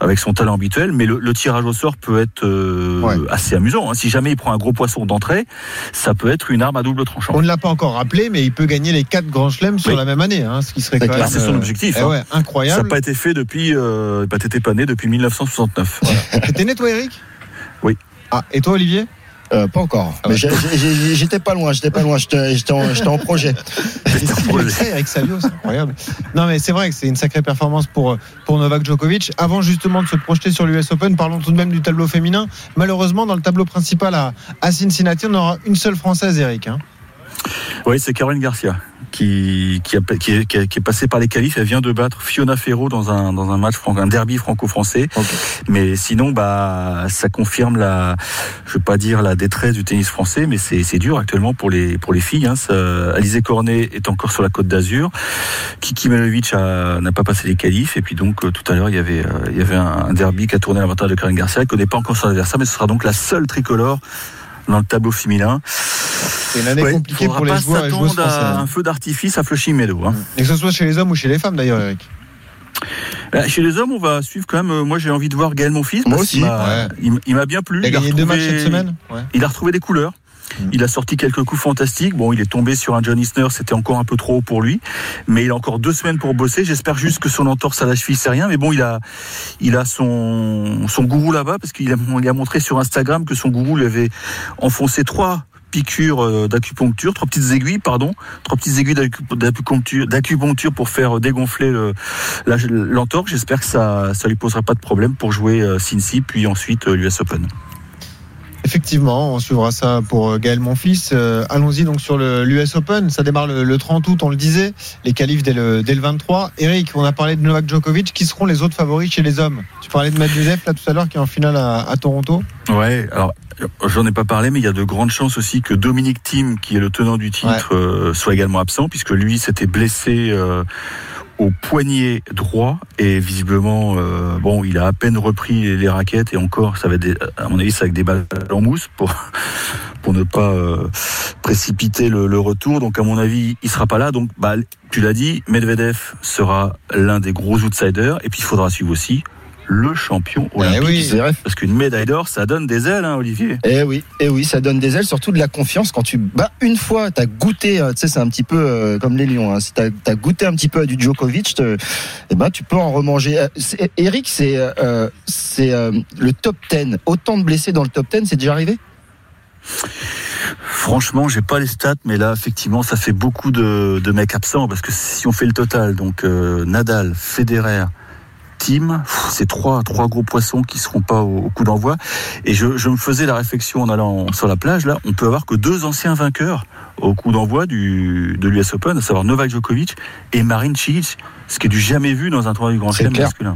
Speaker 6: avec son talent habituel. Mais le, le tirage au sort peut être euh,
Speaker 3: Ouais.
Speaker 6: assez amusant. hein. Si jamais il prend un gros poisson d'entrée, ça peut être une arme à double tranchant.
Speaker 3: On ne l'a pas encore rappelé, mais il peut gagner les quatre grands chelems sur
Speaker 6: Oui.
Speaker 3: la même année, hein, ce qui serait
Speaker 4: C'est
Speaker 3: même.
Speaker 6: c'est son objectif,
Speaker 3: eh
Speaker 6: hein.
Speaker 3: ouais,
Speaker 6: Ça n'a
Speaker 3: incroyable.
Speaker 6: pas été fait depuis, euh, pas né depuis 1969.
Speaker 3: T'étais né, toi, Eric?
Speaker 6: Oui.
Speaker 3: Ah, et toi, Olivier?
Speaker 4: Euh, pas encore.
Speaker 3: Ah
Speaker 4: Mais
Speaker 3: ouais.
Speaker 4: j'étais pas loin, j'étais pas loin, j'étais en, projet.
Speaker 3: C'est incroyable. Non, mais c'est vrai que c'est une sacrée performance pour, pour Novak Djokovic. Avant justement de se projeter sur l'US Open, parlons tout de même du tableau féminin. Malheureusement, dans le tableau principal à, à Cincinnati, on aura une seule française, Eric. hein.
Speaker 6: Oui, c'est Caroline Garcia qui, qui, a, qui, est, qui, passée par les qualifs. Elle vient de battre Fiona Ferro dans un, dans un match, un derby franco-français. Mais sinon, bah, ça confirme la, je veux pas dire la détresse du tennis français, mais c'est c'est dur actuellement pour les, pour les filles. Hein. Ça- Alizé Cornet est encore sur la côte d'Azur. Kiki Melovic a- n'a pas passé les qualifs. Et puis donc, euh, tout à l'heure, il y avait, euh, il y avait un, un derby qui a tourné à l'avantage de Caroline Garcia. Elle connaît pas encore son adversaire, mais ce sera donc la seule tricolore dans le tableau féminin.
Speaker 3: C'est une année
Speaker 6: Ouais,
Speaker 3: compliquée pour les
Speaker 6: pas
Speaker 3: joueurs et joueuses
Speaker 6: s'attendre à un feu d'artifice à Flushing Meadow. Hein.
Speaker 3: Et que ce soit chez les hommes ou chez les femmes, d'ailleurs, Eric.
Speaker 6: Bah, Chez les hommes, on va suivre quand même. euh, Moi, j'ai envie de voir Gaël Monfils.
Speaker 4: Moi aussi,
Speaker 6: qu'il m'a-
Speaker 3: ouais.
Speaker 6: Il, il m'a bien plu.
Speaker 3: Il a gagné deux matchs
Speaker 6: retrouvé-
Speaker 3: cette semaine ouais.
Speaker 6: Il a retrouvé des couleurs.
Speaker 3: Mm.
Speaker 6: Il a sorti quelques coups fantastiques. Bon, il est tombé sur un John Isner, c'était encore un peu trop haut pour lui. Mais il a encore deux semaines pour bosser. J'espère juste que son entorse à la cheville, c'est rien. Mais bon, il a, il a son, son gourou là-bas parce qu'il a, il a montré sur Instagram que son gourou lui avait enfoncé trois piqûres euh, d'acupuncture, trois petites aiguilles, pardon, trois petites aiguilles d'acu- d'acupuncture, pour faire dégonfler le- la- l'entorse. J'espère que ça, ça lui posera pas de problème pour jouer euh, Cincy, puis ensuite euh, l'US Open.
Speaker 3: Effectivement, on suivra ça pour euh, Gaël Monfils. Euh, Allons-y donc sur l'US Open. Ça démarre le, le 30 août, on le disait. Les qualifs dès le, dès le 23. Eric, on a parlé de Novak Djokovic. Qui seront les autres favoris chez les hommes? Tu parlais de Medvedev là tout à l'heure qui est en finale à, à Toronto.
Speaker 6: Ouais, alors j'en ai pas parlé, mais il y a de grandes chances aussi que Dominique Thiem, qui est le tenant du titre, euh, soit également absent, puisque lui s'était blessé euh, au poignet droit et visiblement, euh, bon, il a à peine repris les, raquettes et encore, ça va être des- à mon avis, c'est avec des balles en mousse pour pour ne pas euh, précipiter le, le retour. Donc à mon avis, il sera pas là. Donc bah, tu l'as dit, Medvedev sera l'un des gros outsiders. Et puis il faudra suivre aussi le champion olympique.
Speaker 3: oui.
Speaker 4: Zverev.
Speaker 6: Parce qu'une médaille d'or, ça donne des ailes, hein, Olivier.
Speaker 4: Eh oui, eh oui, ça donne des ailes, surtout de la confiance quand tu bats une fois, t'as goûté, euh, tu sais, c'est un petit peu euh, comme les lions. Hein, si t'as as goûté un petit peu à du Djokovic, te- eh ben tu peux en remanger. Euh, c'est- Eric, c'est euh, c'est euh, le top 10. Autant de blessés dans le top 10, c'est déjà arrivé?
Speaker 6: Franchement, j'ai pas les stats, mais là, effectivement, ça fait beaucoup de, de mecs absents parce que si on fait le total, donc Nadal, Federer, Team, c'est trois, trois gros poissons qui seront pas au, au coup d'envoi. Et je, je me faisais la réflexion en allant sur la plage. Là, on peut avoir que deux anciens vainqueurs au coup d'envoi du de l'US Open, à savoir Novak Djokovic et Marin Cilic, ce qui est du jamais vu dans un tournoi du Grand Chelem masculin.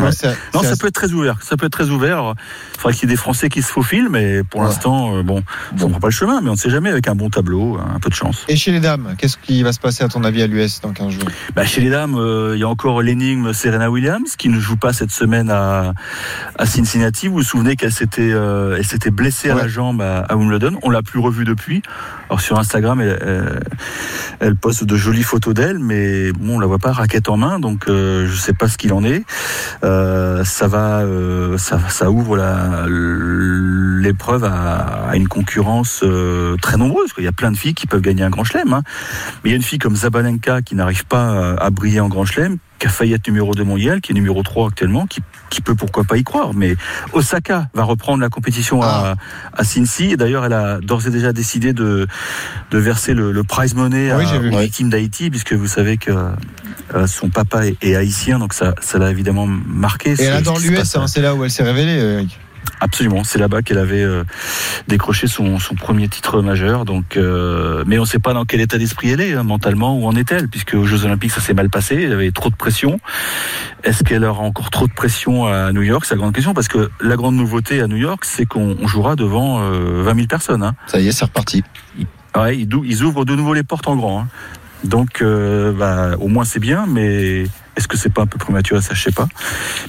Speaker 3: Ouais,
Speaker 6: Ouais.
Speaker 3: c'est-
Speaker 6: Non,
Speaker 3: c'est
Speaker 6: ça peut être très ouvert. Ça peut être très ouvert. Il faudrait qu'il y ait des Français qui se faufilent, mais pour
Speaker 4: Ouais.
Speaker 6: l'instant, euh, bon, on ne prend pas le chemin, mais on ne sait jamais avec un bon tableau, un peu de chance.
Speaker 3: Et chez les dames, qu'est-ce qui va se passer à ton avis à l'US dans 15 jours?
Speaker 6: Bah, chez les dames, euh, il y a encore l'énigme Serena Williams qui ne joue pas cette semaine à, à Cincinnati. Vous vous souvenez qu'elle s'était euh, elle s'était blessée à la jambe à, à Wimbledon. On l'a plus revue depuis. Alors sur Instagram, elle, elle, poste de jolies photos d'elle, mais bon, on la voit pas raquette en main, donc euh, je sais pas ce qu'il en est. Euh, ça va, euh, ça, ouvre l'épreuve à, une concurrence euh, très nombreuse. Il y a plein de filles qui peuvent gagner un grand chelem. hein. Mais il y a une fille comme Zabalenka qui n'arrive pas à briller en grand chelem, qui a failli être numéro 2 mondial, qui est numéro 3 actuellement, qui, qui peut pourquoi pas y croire. Mais Osaka va reprendre la compétition à, à Cincy. Et D'ailleurs, elle a d'ores et déjà décidé de, de verser le, le prize money
Speaker 3: Oui,
Speaker 6: à, aux victimes d'Haïti, puisque vous savez que euh, son papa est, est haïtien, donc ça ça l'a évidemment marqué.
Speaker 3: Et
Speaker 6: ce-
Speaker 3: elle adore l'US, hein, c'est là où elle s'est révélée, Eric.
Speaker 6: Absolument, c'est là-bas qu'elle avait euh, décroché son, son premier titre majeur. Donc, euh, mais on ne sait pas dans quel état d'esprit elle est hein, mentalement, où en est-elle, puisque aux Jeux Olympiques ça s'est mal passé, elle avait trop de pression. Est-ce qu'elle aura encore trop de pression à New York? C'est la grande question, parce que la grande nouveauté à New York, c'est qu'on on jouera devant euh, 20 000 personnes. Hein.
Speaker 4: Ça y est, c'est reparti.
Speaker 6: Ouais, ils ouvrent de nouveau les portes en grand. hein. Donc, euh, bah, au moins c'est bien, mais est-ce que c'est pas un peu prématuré Ça, je sais pas.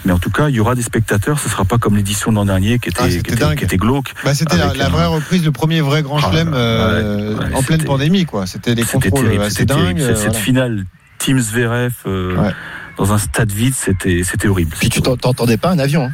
Speaker 6: Mais en tout cas, il y aura des spectateurs. Ce sera pas comme l'édition de l'an dernier qui était,
Speaker 3: Ah,
Speaker 6: qui
Speaker 3: c'était
Speaker 6: était,
Speaker 3: dingue.
Speaker 6: qui était glauque.
Speaker 3: Bah, c'était la,
Speaker 6: un-
Speaker 3: vraie reprise, le premier vrai grand
Speaker 6: Ah,
Speaker 3: chelem euh,
Speaker 6: ouais,
Speaker 3: en pleine
Speaker 6: c'était-
Speaker 3: pandémie, quoi. C'était des
Speaker 6: C'était
Speaker 3: contrôles
Speaker 6: terrible,
Speaker 3: assez
Speaker 6: c'était terrible.
Speaker 3: dingues.
Speaker 6: Cette-
Speaker 3: euh,
Speaker 6: Cette
Speaker 3: voilà.
Speaker 6: finale Team Zverev euh,
Speaker 3: Ouais.
Speaker 6: dans un stade vide, c'était c'était horrible.
Speaker 4: Puis tu t'en- t'entendais pas un avion. hein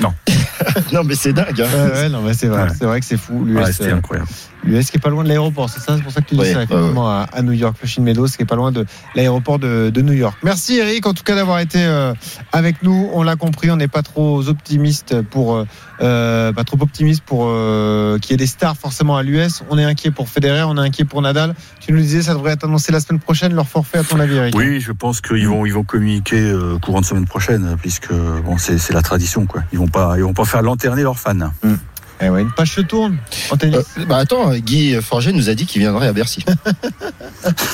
Speaker 6: Non.
Speaker 4: non, mais c'est dingue. hein.
Speaker 3: Ouais, ouais, non, mais c'est vrai,
Speaker 6: Ouais.
Speaker 3: c'est vrai que c'est fou. L'US,
Speaker 6: Ouais, c'était
Speaker 3: euh,
Speaker 6: incroyable.
Speaker 3: l'US qui est pas loin de l'aéroport, c'est ça, c'est pour ça que tu dis
Speaker 4: Ouais,
Speaker 3: ça,
Speaker 4: ouais,
Speaker 3: à, à New York, Flushing Meadows, qui est pas loin de l'aéroport de, de New York. Merci Eric, en tout cas d'avoir été euh, avec nous. On l'a compris, on n'est pas trop optimiste pour, euh, euh, pas trop optimiste pour euh, qu'il y ait des stars forcément à l'US. On est inquiet pour Federer, on est inquiet pour Nadal. Tu nous disais, ça devrait être annoncé la semaine prochaine, leur forfait à ton avis, Eric?
Speaker 6: Oui, je pense qu'ils vont ils vont communiquer euh, courant de semaine prochaine, puisque bon c'est c'est la tradition quoi. Ils vont pas ils vont pas faire lanterner leurs fans.
Speaker 3: Eh ouais, une page se tourne en tennis.
Speaker 4: Euh, bah attends, Guy Forget nous a dit qu'il viendrait à Bercy.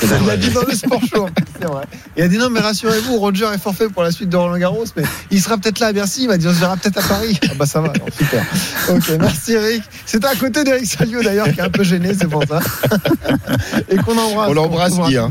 Speaker 3: Il a dit dans le sport show, c'est vrai. Il a dit non, mais rassurez-vous, Roger est forfait pour la suite de Roland Garros, mais il sera peut-être là à Bercy. Il m'a dit on se verra peut-être à Paris. Ah bah ça va, alors, super. Ok, merci Eric. C'était à côté d'Eric Salio d'ailleurs, qui est un peu gêné, c'est pour ça. Et qu'on embrasse.
Speaker 4: On l'embrasse, Guy, hein.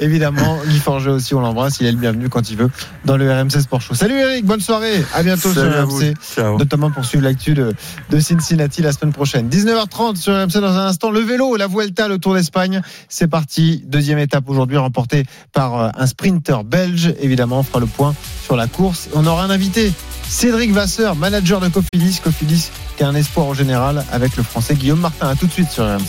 Speaker 3: Évidemment, Guy Forger aussi, on l'embrasse. Il est le bienvenu quand il veut dans le RMC Sport Show. Salut Eric, bonne soirée. À bientôt
Speaker 6: Salut
Speaker 3: sur
Speaker 6: vous.
Speaker 3: RMC
Speaker 6: Ciao.
Speaker 3: notamment pour suivre l'actu de, de Cincinnati la semaine prochaine. 19h30 sur RMC dans un instant. Le vélo, la Vuelta, le Tour d'Espagne. C'est parti. Deuxième étape aujourd'hui remportée par euh, un sprinter belge. Évidemment, on fera le point sur la course. On aura un invité, Cédric Vasseur, manager de Cofidis. Cofidis qui a un espoir au général avec le français Guillaume Martin. À tout de suite sur RMC.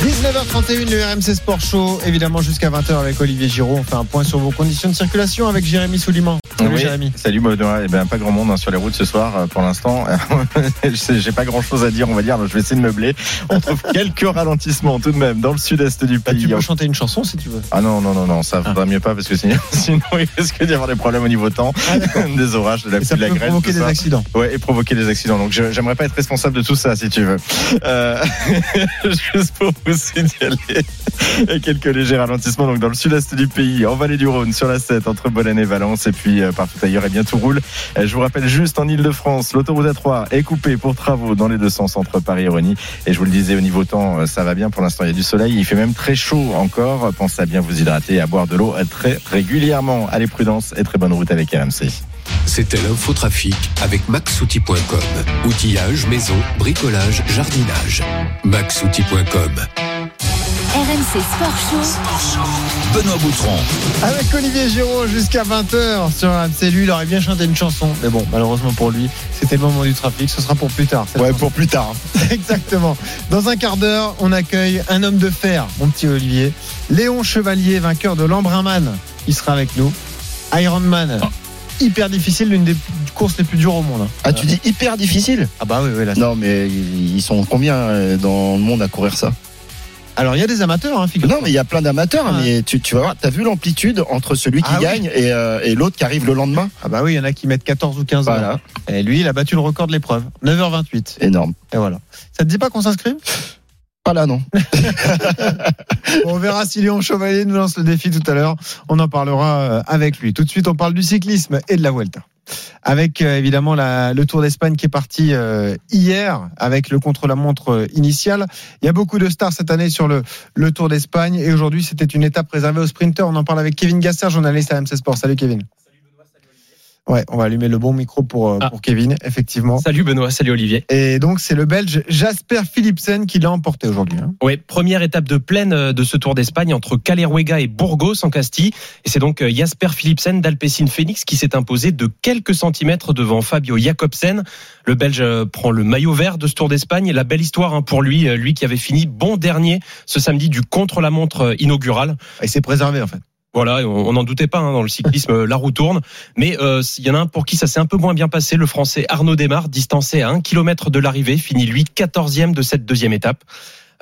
Speaker 3: 19h31, le RMC Sport Show, évidemment jusqu'à 20h avec Olivier Giraud. On fait un point sur vos conditions de circulation avec Jérémy Souliman. Salut
Speaker 7: Oui.
Speaker 3: Jérémy.
Speaker 7: Salut eh ben, pas grand monde hein, sur les routes ce soir euh, pour l'instant. J'ai pas grand chose à dire, on va dire, donc je vais essayer de meubler. On trouve quelques ralentissements tout de même dans le sud-est du
Speaker 3: Bah,
Speaker 7: pays.
Speaker 3: tu peux chanter une chanson si tu veux.
Speaker 7: Ah non, non, non, non, ça vaudra mieux pas parce que sinon, sinon il risque d'y avoir des problèmes au niveau temps, des orages, de la pluie, de la grêle.
Speaker 3: provoquer des
Speaker 7: ça.
Speaker 3: accidents.
Speaker 7: Ouais, et provoquer des accidents. Donc j'aimerais pas être responsable de tout ça si tu veux. Euh, juste pour vous signaler quelques légers ralentissements donc dans le sud-est du pays, en vallée du Rhône, sur la 7, entre Bolène et Valence, et puis euh, partout ailleurs, et bien tout roule. Euh, je vous rappelle juste en Ile-de-France, l'autoroute A3 est coupée pour travaux dans les deux sens entre Paris et Rony. Et je vous le disais, au niveau temps, euh, ça va bien. Pour l'instant, il y a du soleil. Il fait même très chaud encore. Pensez à bien vous hydrater et à boire de l'eau euh, très régulièrement. Allez, prudence et très bonne route avec RMC.
Speaker 8: C'était l'infotrafic avec maxoutil.com. Outillage, maison, bricolage, jardinage. maxoutil.com.
Speaker 1: RMC Sport Show.
Speaker 2: Benoît Boutron.
Speaker 3: Avec Olivier Giraud jusqu'à 20h sur RMC. Lui, il aurait bien chanté une chanson. Mais bon, malheureusement pour lui, c'était le moment du trafic. Ce sera pour plus tard.
Speaker 4: Ouais,
Speaker 3: chanson.
Speaker 4: pour plus tard.
Speaker 3: Exactement. Dans un quart d'heure, on accueille un homme de fer, mon petit Olivier. Léon Chevalier, vainqueur de l'Embrunman. Il sera avec nous. Ironman. Hyper difficile, l'une des courses les plus dures au monde. hein.
Speaker 4: Ah, tu dis hyper difficile?
Speaker 3: Ah bah oui, oui, là.
Speaker 4: Non, mais ils sont combien euh, dans le monde à courir ça?
Speaker 3: Alors, il y a des amateurs, hein, figure
Speaker 4: Non, mais il y a plein d'amateurs, mais tu, tu vas voir, t'as vu l'amplitude entre celui qui
Speaker 3: Ah oui.
Speaker 4: gagne et, euh, et l'autre qui arrive le lendemain?
Speaker 3: Ah bah oui, il y en a qui mettent 14 ou 15 heures.
Speaker 4: Voilà,
Speaker 3: Et lui, il a battu le record de l'épreuve. 9h28.
Speaker 4: énorme.
Speaker 3: Et voilà. Ça te dit pas qu'on s'inscrive?
Speaker 4: Pas là, non.
Speaker 3: On verra si Léon Chevalier nous lance le défi tout à l'heure. On en parlera euh, avec lui. Tout de suite, on parle du cyclisme et de la Vuelta. Avec euh, évidemment le Tour d'Espagne qui est parti euh, hier avec le contre-la-montre euh, initial. Il y a beaucoup de stars cette année sur le, le Tour d'Espagne et aujourd'hui c'était une étape réservée aux sprinters. On en parle avec Kevin Gasser, journaliste à MC Sport. Salut Kevin. Ouais, on va allumer le bon micro pour, euh,
Speaker 9: Ah.
Speaker 3: pour Kevin, effectivement.
Speaker 9: Salut Benoît, salut Olivier.
Speaker 3: Et donc c'est le Belge Jasper Philipsen qui l'a emporté aujourd'hui. hein.
Speaker 9: Ouais, première étape de plaine euh, de ce Tour d'Espagne entre Caleruega et Burgos en Castille. Et c'est donc euh, Jasper Philipsen d'Alpecin Phoenix qui s'est imposé de quelques centimètres devant Fabio Jacobsen. Le Belge prend le maillot vert de ce Tour d'Espagne. La belle histoire hein, pour lui, lui qui avait fini bon dernier ce samedi du contre-la-montre inaugural.
Speaker 3: Il s'est préservé en fait.
Speaker 9: Voilà, on n'en doutait pas hein, dans le cyclisme, euh, la roue tourne. Mais euh, il y en a un pour qui ça s'est un peu moins bien passé, le Français Arnaud Desmar, distancé à un kilomètre de l'arrivée, finit lui 14e de cette deuxième étape.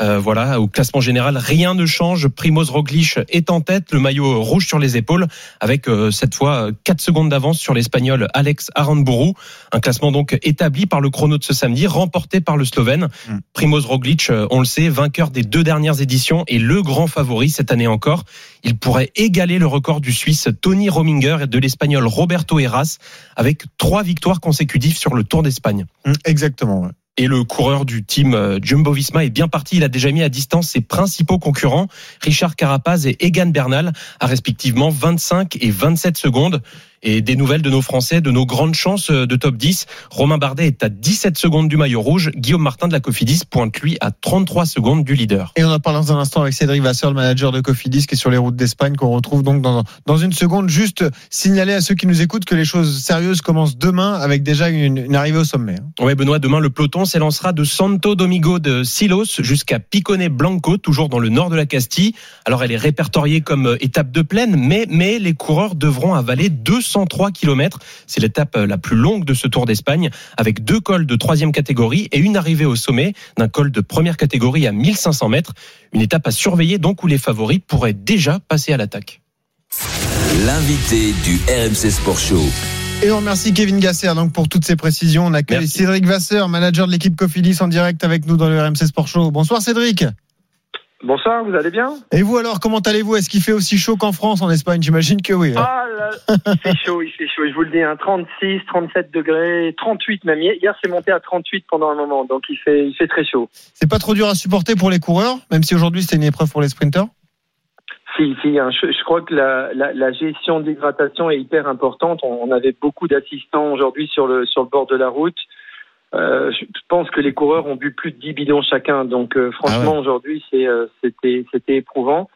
Speaker 9: Euh, voilà, au classement général, rien ne change. Primoz Roglic est en tête, le maillot rouge sur les épaules, avec euh, cette fois 4 secondes d'avance sur l'Espagnol Alex Aranburu. Un classement donc établi par le chrono de ce samedi, remporté par le Slovène.
Speaker 3: Mm.
Speaker 9: Primoz Roglic, euh, on le sait, vainqueur des deux dernières éditions et le grand favori cette année encore. Il pourrait égaler le record du Suisse Tony Rominger et de l'Espagnol Roberto Heras avec trois victoires consécutives sur le Tour d'Espagne.
Speaker 3: Hum, Exactement. ouais.
Speaker 9: Et le coureur du team euh, Jumbo Visma est bien parti. Il a déjà mis à distance ses principaux concurrents, Richard Carapaz et Egan Bernal, à respectivement 25 et 27 secondes. Et des nouvelles de nos Français, de nos grandes chances euh, de top 10. Romain Bardet est à 17 secondes du maillot rouge. Guillaume Martin de la Cofidis pointe lui à 33 secondes du leader.
Speaker 3: Et on en parle dans un instant avec Cédric Vasseur, le manager de Cofidis, qui est sur les routes d'Espagne, qu'on retrouve donc dans, dans une seconde. Juste signaler à ceux qui nous écoutent que les choses sérieuses commencent demain avec déjà une, une arrivée au sommet. hein.
Speaker 9: Ouais, Benoît, demain, le peloton s'élancera de Santo Domingo de Silos jusqu'à Picone Blanco, toujours dans le nord de la Castille. Alors, elle est répertoriée comme euh, étape de plaine, mais, mais les coureurs devront avaler 203 km. C'est l'étape euh, la plus longue de ce Tour d'Espagne, avec deux cols de troisième catégorie et une arrivée au sommet d'un col de première catégorie à 1500 mètres. Une étape à surveiller, donc, où les favoris pourraient déjà passer à l'attaque.
Speaker 2: L'invité du RMC Sport Show.
Speaker 3: Et on remercie Kevin Gasser donc pour toutes ces précisions. On accueille
Speaker 9: Merci.
Speaker 3: Cédric Vasseur, manager de l'équipe Cofidis, en direct avec nous dans le RMC Sport Show. Bonsoir Cédric.
Speaker 10: Bonsoir, vous allez bien?
Speaker 3: Et vous alors, comment allez-vous? Est-ce qu'il fait aussi chaud qu'en France, en Espagne? J'imagine que oui. hein.
Speaker 10: Ah là, il fait chaud, il fait chaud. Je vous le dis, hein, 36, 37 degrés, 38 même. Hier, c'est monté à 38 pendant un moment, donc il fait, il fait très chaud.
Speaker 3: C'est pas trop dur à supporter pour les coureurs, même si aujourd'hui c'était une épreuve pour les sprinters
Speaker 10: Si, si, hein, je, je crois que la, la, la gestion d'hydratation est hyper importante. On, on avait beaucoup d'assistants aujourd'hui sur le, sur le bord de la route. Euh, je pense que les coureurs ont bu plus de 10 bidons chacun. Donc, euh, franchement, aujourd'hui, c'est, euh, c'était, c'était éprouvant.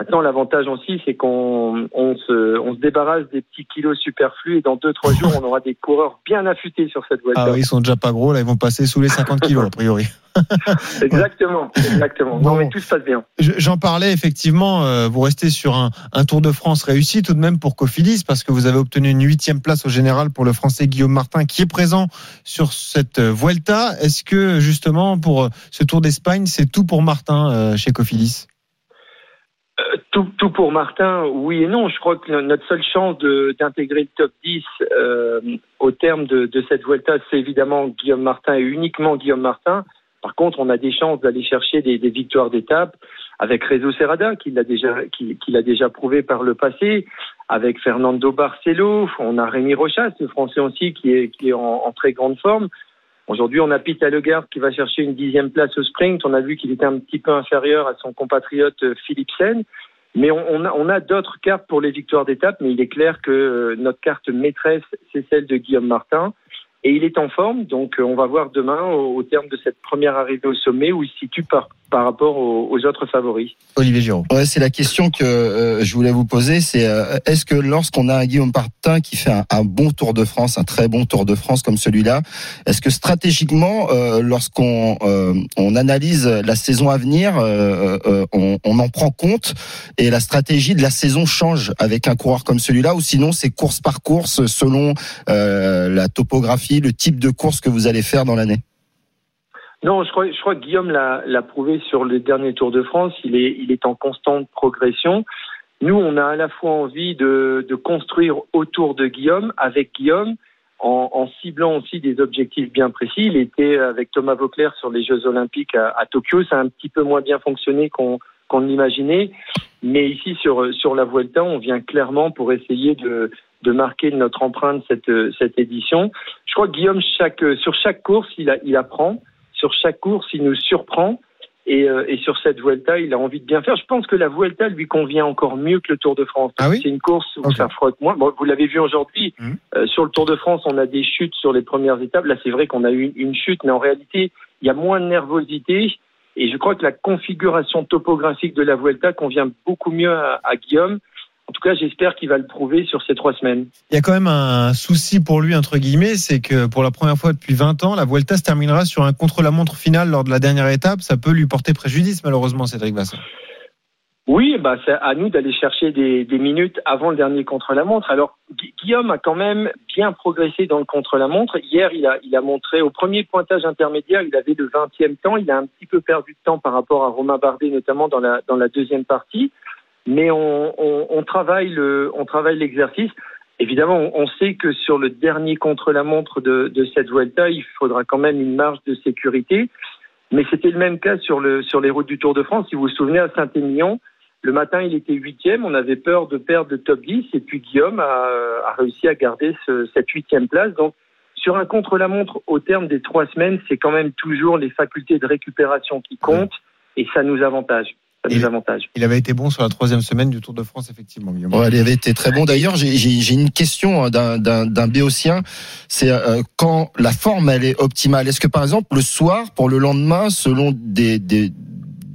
Speaker 10: Maintenant, l'avantage aussi, c'est qu'on on se, on se débarrasse des petits kilos superflus et dans 2-3 jours, on aura des coureurs bien affûtés sur cette voiture.
Speaker 3: Ah oui, ils sont déjà pas gros, là ils vont passer sous les 50 kilos a priori.
Speaker 10: Exactement, exactement.
Speaker 3: Bon.
Speaker 10: Non, mais tout se passe bien.
Speaker 3: Je- J'en parlais effectivement, euh, vous restez sur un, un Tour de France réussi tout de même pour Cofidis parce que vous avez obtenu une huitième place au général pour le Français Guillaume Martin qui est présent sur cette euh, Vuelta. Est-ce que justement pour euh, ce Tour d'Espagne c'est tout pour Martin euh, chez Cofidis?
Speaker 10: Euh, tout, tout pour Martin, oui et non. Je crois que notre seule chance d'intégrer le top 10 euh, au terme de, de cette Vuelta, c'est évidemment Guillaume Martin et uniquement Guillaume Martin. Par contre, on a des chances d'aller chercher des, des victoires d'étape avec Rezo Serrada, qui l'a déjà, qui, qui déjà prouvé par le passé, avec Fernando Barcelo. On a Rémi Rochas, le Français aussi, qui est, qui est en, en très grande forme. Aujourd'hui, on a Pete Legard qui va chercher une dixième place au sprint. On a vu qu'il était un petit peu inférieur à son compatriote euh, Philipsen. Mais on, on a, on a d'autres cartes pour les victoires d'étape, mais il est clair que euh, notre carte maîtresse, c'est celle de Guillaume Martin. Et il est en forme, donc euh, on va voir demain au, au terme de cette première arrivée au sommet où il se situe par, par rapport aux, aux autres favoris.
Speaker 3: Olivier Giraud.
Speaker 4: Ouais, c'est la question que euh, je voulais vous poser. C'est euh, est-ce que lorsqu'on a un Guillaume Martin qui fait un, un, bon Tour de France, un très bon Tour de France comme celui-là, est-ce que stratégiquement, euh, lorsqu'on euh, on analyse la saison à venir, euh, on, on, en prend compte et la stratégie de la saison change avec un coureur comme celui-là, ou sinon c'est course par course selon la topographie, le type de course que vous allez faire dans l'année?
Speaker 10: Non, je crois, je crois que Guillaume l'a prouvé sur le dernier Tour de France. Il est, il est en constante progression. Nous, on a à la fois envie de, construire autour de Guillaume, avec Guillaume, en, en, ciblant aussi des objectifs bien précis. Il était avec Thomas Vauclair sur les Jeux Olympiques à, à Tokyo. Ça a un petit peu moins bien fonctionné qu'on qu'on l'imaginait. Mais ici, sur, sur la Vuelta, on vient clairement pour essayer de, de marquer notre empreinte cette, cette édition. Je crois que Guillaume, chaque, sur chaque course, il, a, il apprend sur chaque course, il nous surprend. Et, euh, et, sur cette Vuelta, il a envie de bien faire. Je pense que la Vuelta lui convient encore mieux que le Tour de France.
Speaker 3: Ah oui
Speaker 10: c'est une course où okay. ça frotte moins. Bon, vous l'avez vu aujourd'hui. Mmh. Euh, sur le Tour de France, on a des chutes sur les premières étapes. Là, c'est vrai qu'on a eu une, une, chute, mais en réalité, il y a moins de nervosité. Et je crois que la configuration topographique de la Vuelta convient beaucoup mieux à, Guillaume. En tout cas, j'espère qu'il va le prouver sur ces trois semaines.
Speaker 3: Il y a quand même un souci pour lui, entre guillemets, c'est que pour la première fois depuis 20 ans, la Vuelta se terminera sur un contre-la-montre final lors de la dernière étape. Ça peut lui porter préjudice, malheureusement, Cédric Vasseur.
Speaker 10: Oui, bah, c'est à nous d'aller chercher des, minutes avant le dernier contre-la-montre. Alors, Gu Guillaume a quand même bien progressé dans le contre-la-montre. Hier, il a, il a montré au premier pointage intermédiaire, il avait le 20e temps. Il a un petit peu perdu de temps par rapport à Romain Bardet, notamment dans la, dans la deuxième partie mais on, travaille le, l'exercice. Évidemment, on, on, sait que sur le dernier contre-la-montre de, de, cette Vuelta, il faudra quand même une marge de sécurité. Mais c'était le même cas sur, le, sur les routes du Tour de France. Si vous vous souvenez, à Saint-Émilion, le matin, il était huitième. On avait peur de perdre le top 10. Et puis Guillaume a, a réussi à garder ce, cette huitième place. Donc, sur un contre-la-montre, au terme des trois semaines, c'est quand même toujours les facultés de récupération qui comptent. Et ça nous avantage
Speaker 3: il. Il avait été bon sur la troisième semaine du Tour de France, effectivement. Guillaume.
Speaker 4: Ouais, il avait été très bon. D'ailleurs, j'ai une question d'un béotien. C'est euh, quand la forme elle est optimale. Est-ce que par exemple le soir, pour le lendemain, selon des, des,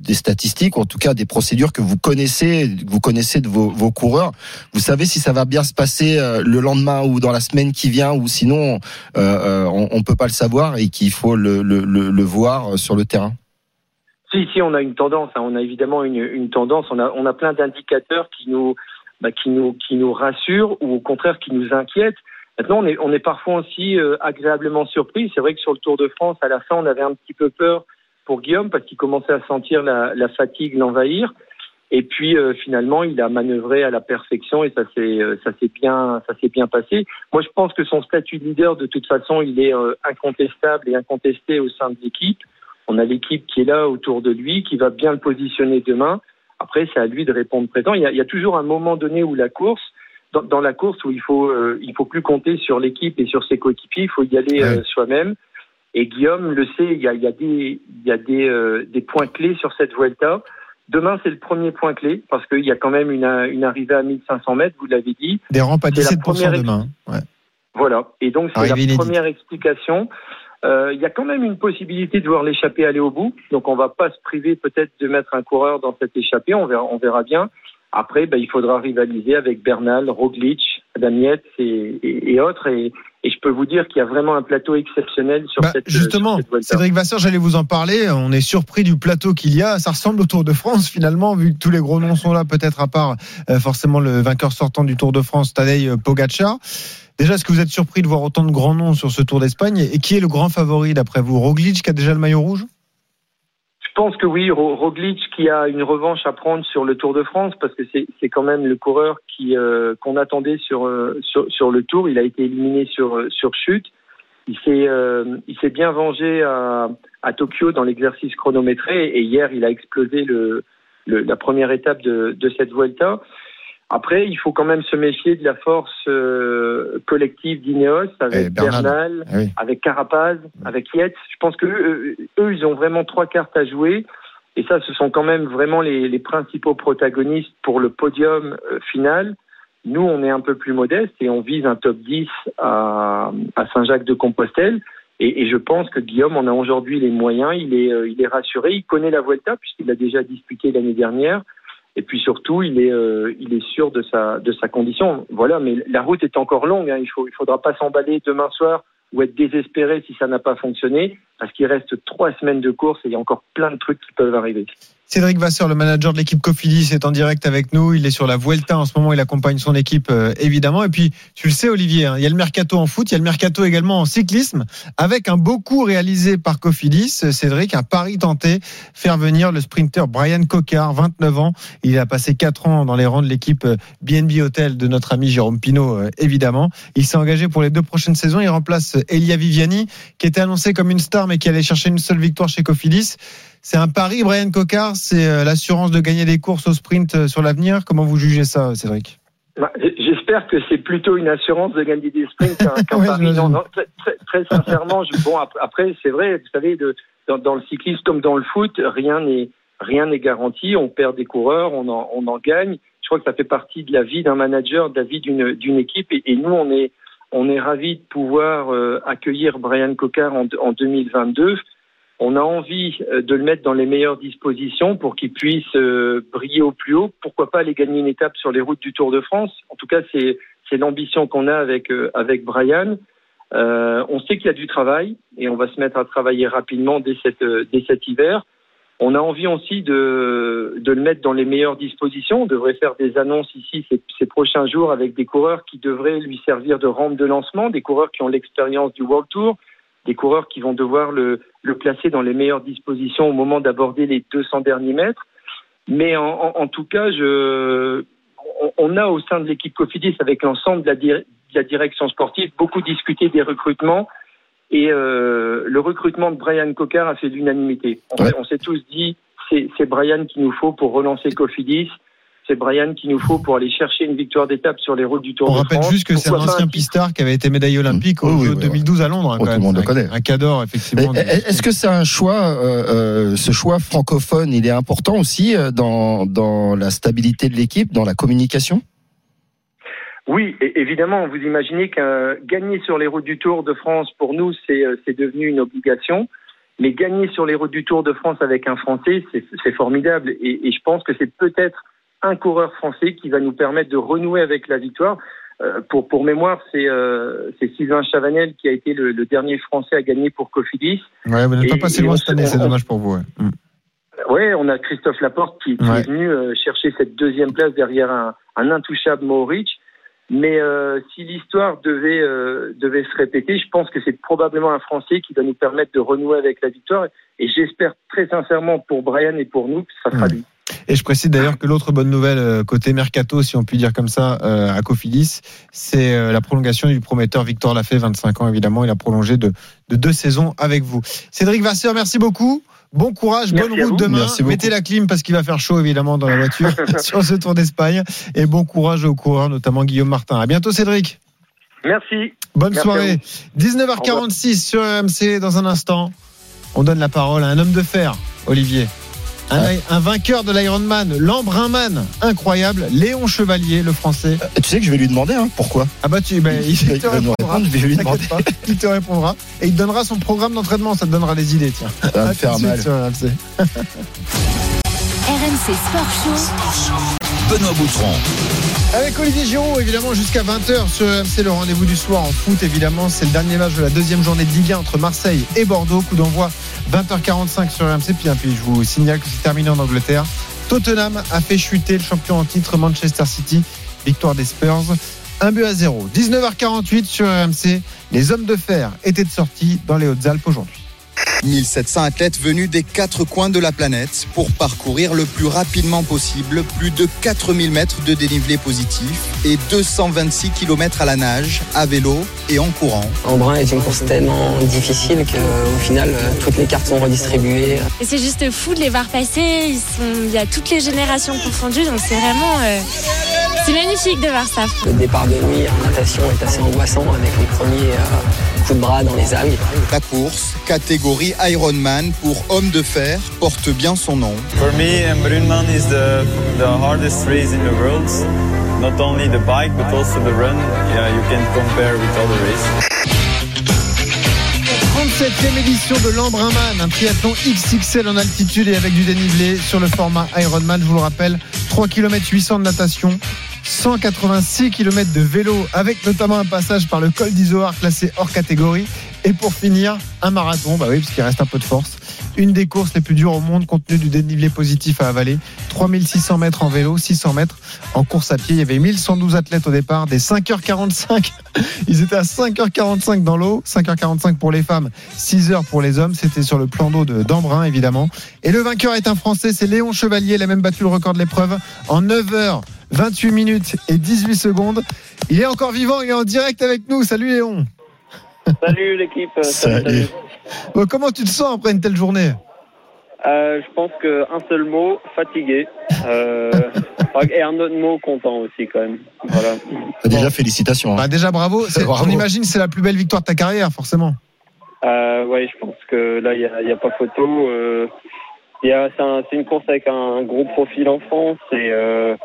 Speaker 4: des statistiques, ou en tout cas des procédures que vous connaissez, que vous connaissez de vos, vos, coureurs, vous savez si ça va bien se passer euh, le lendemain ou dans la semaine qui vient, ou sinon euh, on, on peut pas le savoir et qu'il faut le, voir sur le terrain.
Speaker 10: Si, si, on a une tendance. Hein. On a évidemment une, tendance. On a, on a plein d'indicateurs qui nous, bah, qui nous, qui nous rassurent ou au contraire qui nous inquiètent. Maintenant, on est, on est parfois aussi euh, agréablement surpris. C'est vrai que sur le Tour de France, à la fin, on avait un petit peu peur pour Guillaume parce qu'il commençait à sentir la, la fatigue l'envahir. Et puis euh, finalement, il a manœuvré à la perfection et ça s'est euh, ça s'est bien ça s'est bien passé. Moi, je pense que son statut de leader, de toute façon, il est euh, incontestable et incontesté au sein de l'équipe. On a l'équipe qui est là autour de lui, qui va bien le positionner demain. Après, c'est à lui de répondre présent. Il y a, il y a toujours un moment donné où la course, dans, dans la course, où il faut, euh, il faut plus compter sur l'équipe et sur ses coéquipiers, il faut y aller ouais. soi-même. Et Guillaume le sait, il y a, il y a des, il y a des, euh, des points clés sur cette Vuelta. Demain, c'est le premier point clé parce qu'il y a quand même une, une arrivée à 1500 mètres, vous l'avez dit.
Speaker 3: Des rampes à 17% demain. Ouais.
Speaker 10: Voilà. Et donc, c'est la première explication. Euh, il y a quand même une possibilité de voir l'échappée aller au bout. Donc on va pas se priver peut-être de mettre un coureur dans cette échappée. On verra, on verra bien. Après, ben, il faudra rivaliser avec Bernal, Roglic, Damiette et, et, et, autres. Et, et, je peux vous dire qu'il y a vraiment un plateau exceptionnel sur
Speaker 3: bah,
Speaker 10: cette
Speaker 3: Justement,
Speaker 10: sur cette
Speaker 3: Cédric Vasseur, j'allais vous en parler. On est surpris du plateau qu'il y a. Ça ressemble au Tour de France finalement, vu que tous les gros noms sont là, peut-être à part euh, forcément le vainqueur sortant du Tour de France, Tadej Pogacar. Déjà, est-ce que vous êtes surpris de voir autant de grands noms sur ce Tour d'Espagne? Et qui est le grand favori d'après vous? Roglic qui a déjà le maillot rouge?
Speaker 10: Pense que oui, Roglic qui a une revanche à prendre sur le Tour de France parce que c'est quand même le coureur qui euh, qu'on attendait sur, euh, sur, sur le Tour. Il a été éliminé sur euh, sur chute. Il s'est euh, il s'est bien vengé à, à Tokyo dans l'exercice chronométré et hier il a explosé le, le la première étape de, de cette Vuelta. Après, il faut quand même se méfier de la force euh, collective d'Ineos avec Bernal, Bernal oui. avec Carapaz, avec Yates. Je pense que eux, eux, ils ont vraiment trois cartes à jouer. Et ça, ce sont quand même vraiment les, les principaux protagonistes pour le podium euh, final. Nous, on est un peu plus modeste et on vise un top 10 à, à Saint-Jacques-de-Compostelle. Et, et, je pense que Guillaume en a aujourd'hui les moyens. Il est, euh, il est rassuré. Il connaît la Vuelta puisqu'il l'a déjà disputé l'année dernière. Et puis surtout, il est, euh, il est sûr de sa, de sa condition. Voilà, mais la route est encore longue. Hein. Il faut, il faudra pas s'emballer demain soir ou être désespéré si ça n'a pas fonctionné, parce qu'il reste trois semaines de course et il y a encore plein de trucs qui peuvent arriver.
Speaker 3: Cédric Vasseur, le manager de l'équipe Cofidis, est en direct avec nous. Il est sur la Vuelta en ce moment. Il accompagne son équipe, euh, évidemment. Et puis, tu le sais, Olivier, hein, il y a le mercato en foot, il y a le mercato également en cyclisme, avec un beau coup réalisé par Cofidis. Cédric, un pari tenté, faire venir le sprinter Brian Cocard, 29 ans. Il a passé 4 ans dans les rangs de l'équipe BNB Hotel de notre ami Jérôme Pinault, euh, évidemment. Il s'est engagé pour les deux prochaines saisons. Il remplace Elia Viviani, qui était annoncé comme une star, mais qui allait chercher une seule victoire chez Cofidis. C'est un pari, Brian Cocard, c'est euh, l'assurance de gagner des courses au sprint euh, sur l'avenir. Comment vous jugez ça, Cédric?
Speaker 10: Bah, J'espère que c'est plutôt une assurance de gagner des sprints qu'un ouais, pari. Non, non, très, très, très sincèrement, je, bon après c'est vrai, vous savez, de, dans, dans, le cyclisme comme dans le foot, rien n'est rien n'est garanti. On perd des coureurs, on en, on en gagne. Je crois que ça fait partie de la vie d'un manager, de la vie d'une d'une équipe. Et, et, nous, on est on est ravis de pouvoir euh, accueillir Brian Cocard en, en 2022 on a envie de le mettre dans les meilleures dispositions pour qu'il puisse briller au plus haut. Pourquoi pas aller gagner une étape sur les routes du Tour de France? En tout cas, c'est l'ambition qu'on a avec avec Brian. Euh, on sait qu'il y a du travail et on va se mettre à travailler rapidement dès cette dès cet hiver. On a envie aussi de de le mettre dans les meilleures dispositions. On devrait faire des annonces ici ces, ces prochains jours avec des coureurs qui devraient lui servir de rampe de lancement, des coureurs qui ont l'expérience du World Tour des coureurs qui vont devoir le, le placer dans les meilleures dispositions au moment d'aborder les 200 derniers mètres. Mais en, en, en tout cas, je, on, on, a au sein de l'équipe Cofidis, avec l'ensemble de, de, la direction sportive, beaucoup discuté des recrutements. Et euh, le recrutement de Brian Cocker a fait l'unanimité. On, ouais. on s'est tous dit, c'est Brian qu'il nous faut pour relancer Cofidis c'est Brian qu'il nous faut pour aller chercher une victoire d'étape sur les routes du Tour
Speaker 3: On
Speaker 10: de
Speaker 3: France. On rappelle juste que c'est un ancien pistard qui avait été médaillé olympique mmh. au oui, oui, 2012 à Londres.
Speaker 4: Oh, tout le monde le connaît.
Speaker 3: Un cador, effectivement.
Speaker 4: Est-ce que c'est un choix, euh, euh, ce choix francophone, il est important aussi euh, dans, dans la stabilité de l'équipe, dans la communication?
Speaker 10: Oui, évidemment, vous imaginez que gagner sur les routes du Tour de France, pour nous, c'est devenu une obligation. Mais gagner sur les routes du Tour de France avec un Français, c'est formidable. Et, et, je pense que c'est peut-être un coureur français qui va nous permettre de renouer avec la victoire. Euh, pour, pour mémoire, c'est euh, Sylvain Chavanel qui a été le, le, dernier Français à gagner pour Cofidis.
Speaker 3: Ouais, vous n'êtes pas passé loin cette année, c'est dommage pour vous. Ouais. Mm.
Speaker 10: Ouais, on a Christophe Laporte qui, qui ouais. est venu euh, chercher cette deuxième place derrière un, un intouchable Mohoric. Mais euh, si l'histoire devait, euh, devait se répéter, je pense que c'est probablement un Français qui va nous permettre de renouer avec la victoire. Et j'espère très sincèrement pour Brian et pour nous que ça sera
Speaker 3: mmh.
Speaker 10: lui.
Speaker 3: Et je précise d'ailleurs que l'autre bonne nouvelle euh, côté mercato, si on peut dire comme ça, euh, à Cofidis, c'est euh, la prolongation du prometteur Victor Lafay, 25 ans évidemment. Il a prolongé de, de deux saisons avec vous. Cédric Vasseur, merci beaucoup. Bon courage,
Speaker 10: merci
Speaker 3: bonne route demain. Mettez la clim parce qu'il va faire chaud évidemment dans la voiture sur ce Tour d'Espagne. Et bon courage aux coureurs, notamment Guillaume Martin. À bientôt Cédric.
Speaker 10: Merci.
Speaker 3: Bonne
Speaker 10: merci
Speaker 3: soirée. 19h46 sur RMC dans un instant. On donne la parole à un homme de fer, Olivier. Un, un, vainqueur de l'Ironman, l'Embrunman, incroyable, Léon Chevalier, le français.
Speaker 4: Euh, tu sais que je vais lui demander hein, pourquoi?
Speaker 3: Ah bah tu, bah, il, il, te répondra.
Speaker 4: Répondre, je vais lui demander.
Speaker 3: Pas, il te répondra et il te donnera son programme d'entraînement, ça te donnera des idées, tiens.
Speaker 4: Ça va me faire mal.
Speaker 3: RMC.
Speaker 1: RMC Sport Show.
Speaker 2: Benoît Boutron.
Speaker 3: Avec Olivier Giraud, évidemment, jusqu'à 20h sur RMC, le rendez-vous du soir en foot, évidemment. C'est le dernier match de la deuxième journée de Ligue 1 entre Marseille et Bordeaux. Coup d'envoi 20h45 sur RMC. Puis, puis je vous signale que c'est terminé en Angleterre. Tottenham a fait chuter le champion en titre Manchester City. Victoire des Spurs. 1 but à 0. 19h48 sur RMC. Les hommes de fer étaient de sortie dans les Hautes-Alpes aujourd'hui.
Speaker 11: 1700 athlètes venus des quatre coins de la planète pour parcourir le plus rapidement possible plus de 4000 mètres de dénivelé positif et 226 km à la nage, à vélo et en courant.
Speaker 12: Embrun est une course tellement difficile qu'au final, toutes les cartes sont redistribuées.
Speaker 13: Et c'est juste fou de les voir passer. Ils sont... Il y a toutes les générations confondues, donc c'est vraiment. Euh... C'est magnifique de voir ça.
Speaker 12: Le départ de nuit en natation est assez angoissant avec les premiers. Euh coup de bras dans les algues.
Speaker 11: La course, catégorie Ironman pour homme de fer, porte bien son nom.
Speaker 14: For me, Brunman is the, the hardest race in the world. Not only the bike, but also the run. Yeah, you can compare with other races.
Speaker 3: 37e édition de l'Embrunman, un triathlon XXL en altitude et avec du dénivelé sur le format Ironman, je vous le rappelle, 3 km 800 de natation, 186 km de vélo avec notamment un passage par le col d'Izoard classé hors catégorie. Et pour finir un marathon, bah oui parce qu'il reste un peu de force. Une des courses les plus dures au monde compte tenu du dénivelé positif à avaler. 3600 mètres en vélo, 600 mètres en course à pied. Il y avait 1112 athlètes au départ, des 5h45. Ils étaient à 5h45 dans l'eau, 5h45 pour les femmes, 6h pour les hommes. C'était sur le plan d'eau de d'Embrun évidemment. Et le vainqueur est un Français, c'est Léon Chevalier. Il a même battu le record de l'épreuve en 9h. 28 minutes et 18 secondes. Il est encore vivant, il est en direct avec nous. Salut Léon.
Speaker 15: Salut l'équipe.
Speaker 3: Salut. Bon, comment tu te sens après une telle journée
Speaker 15: Euh, je pense qu'un seul mot, fatigué. Euh, et un autre mot, content aussi quand même. Voilà.
Speaker 4: Déjà, félicitations. hein.
Speaker 3: Bah, Déjà bravo. On imagine que c'est la plus belle victoire de ta carrière, forcément.
Speaker 15: Euh, ouais, je pense que là, il n'y a, il y a pas photo. Euh, il y a- c'est un- c'est une course avec un gros profil en France. Et, euh,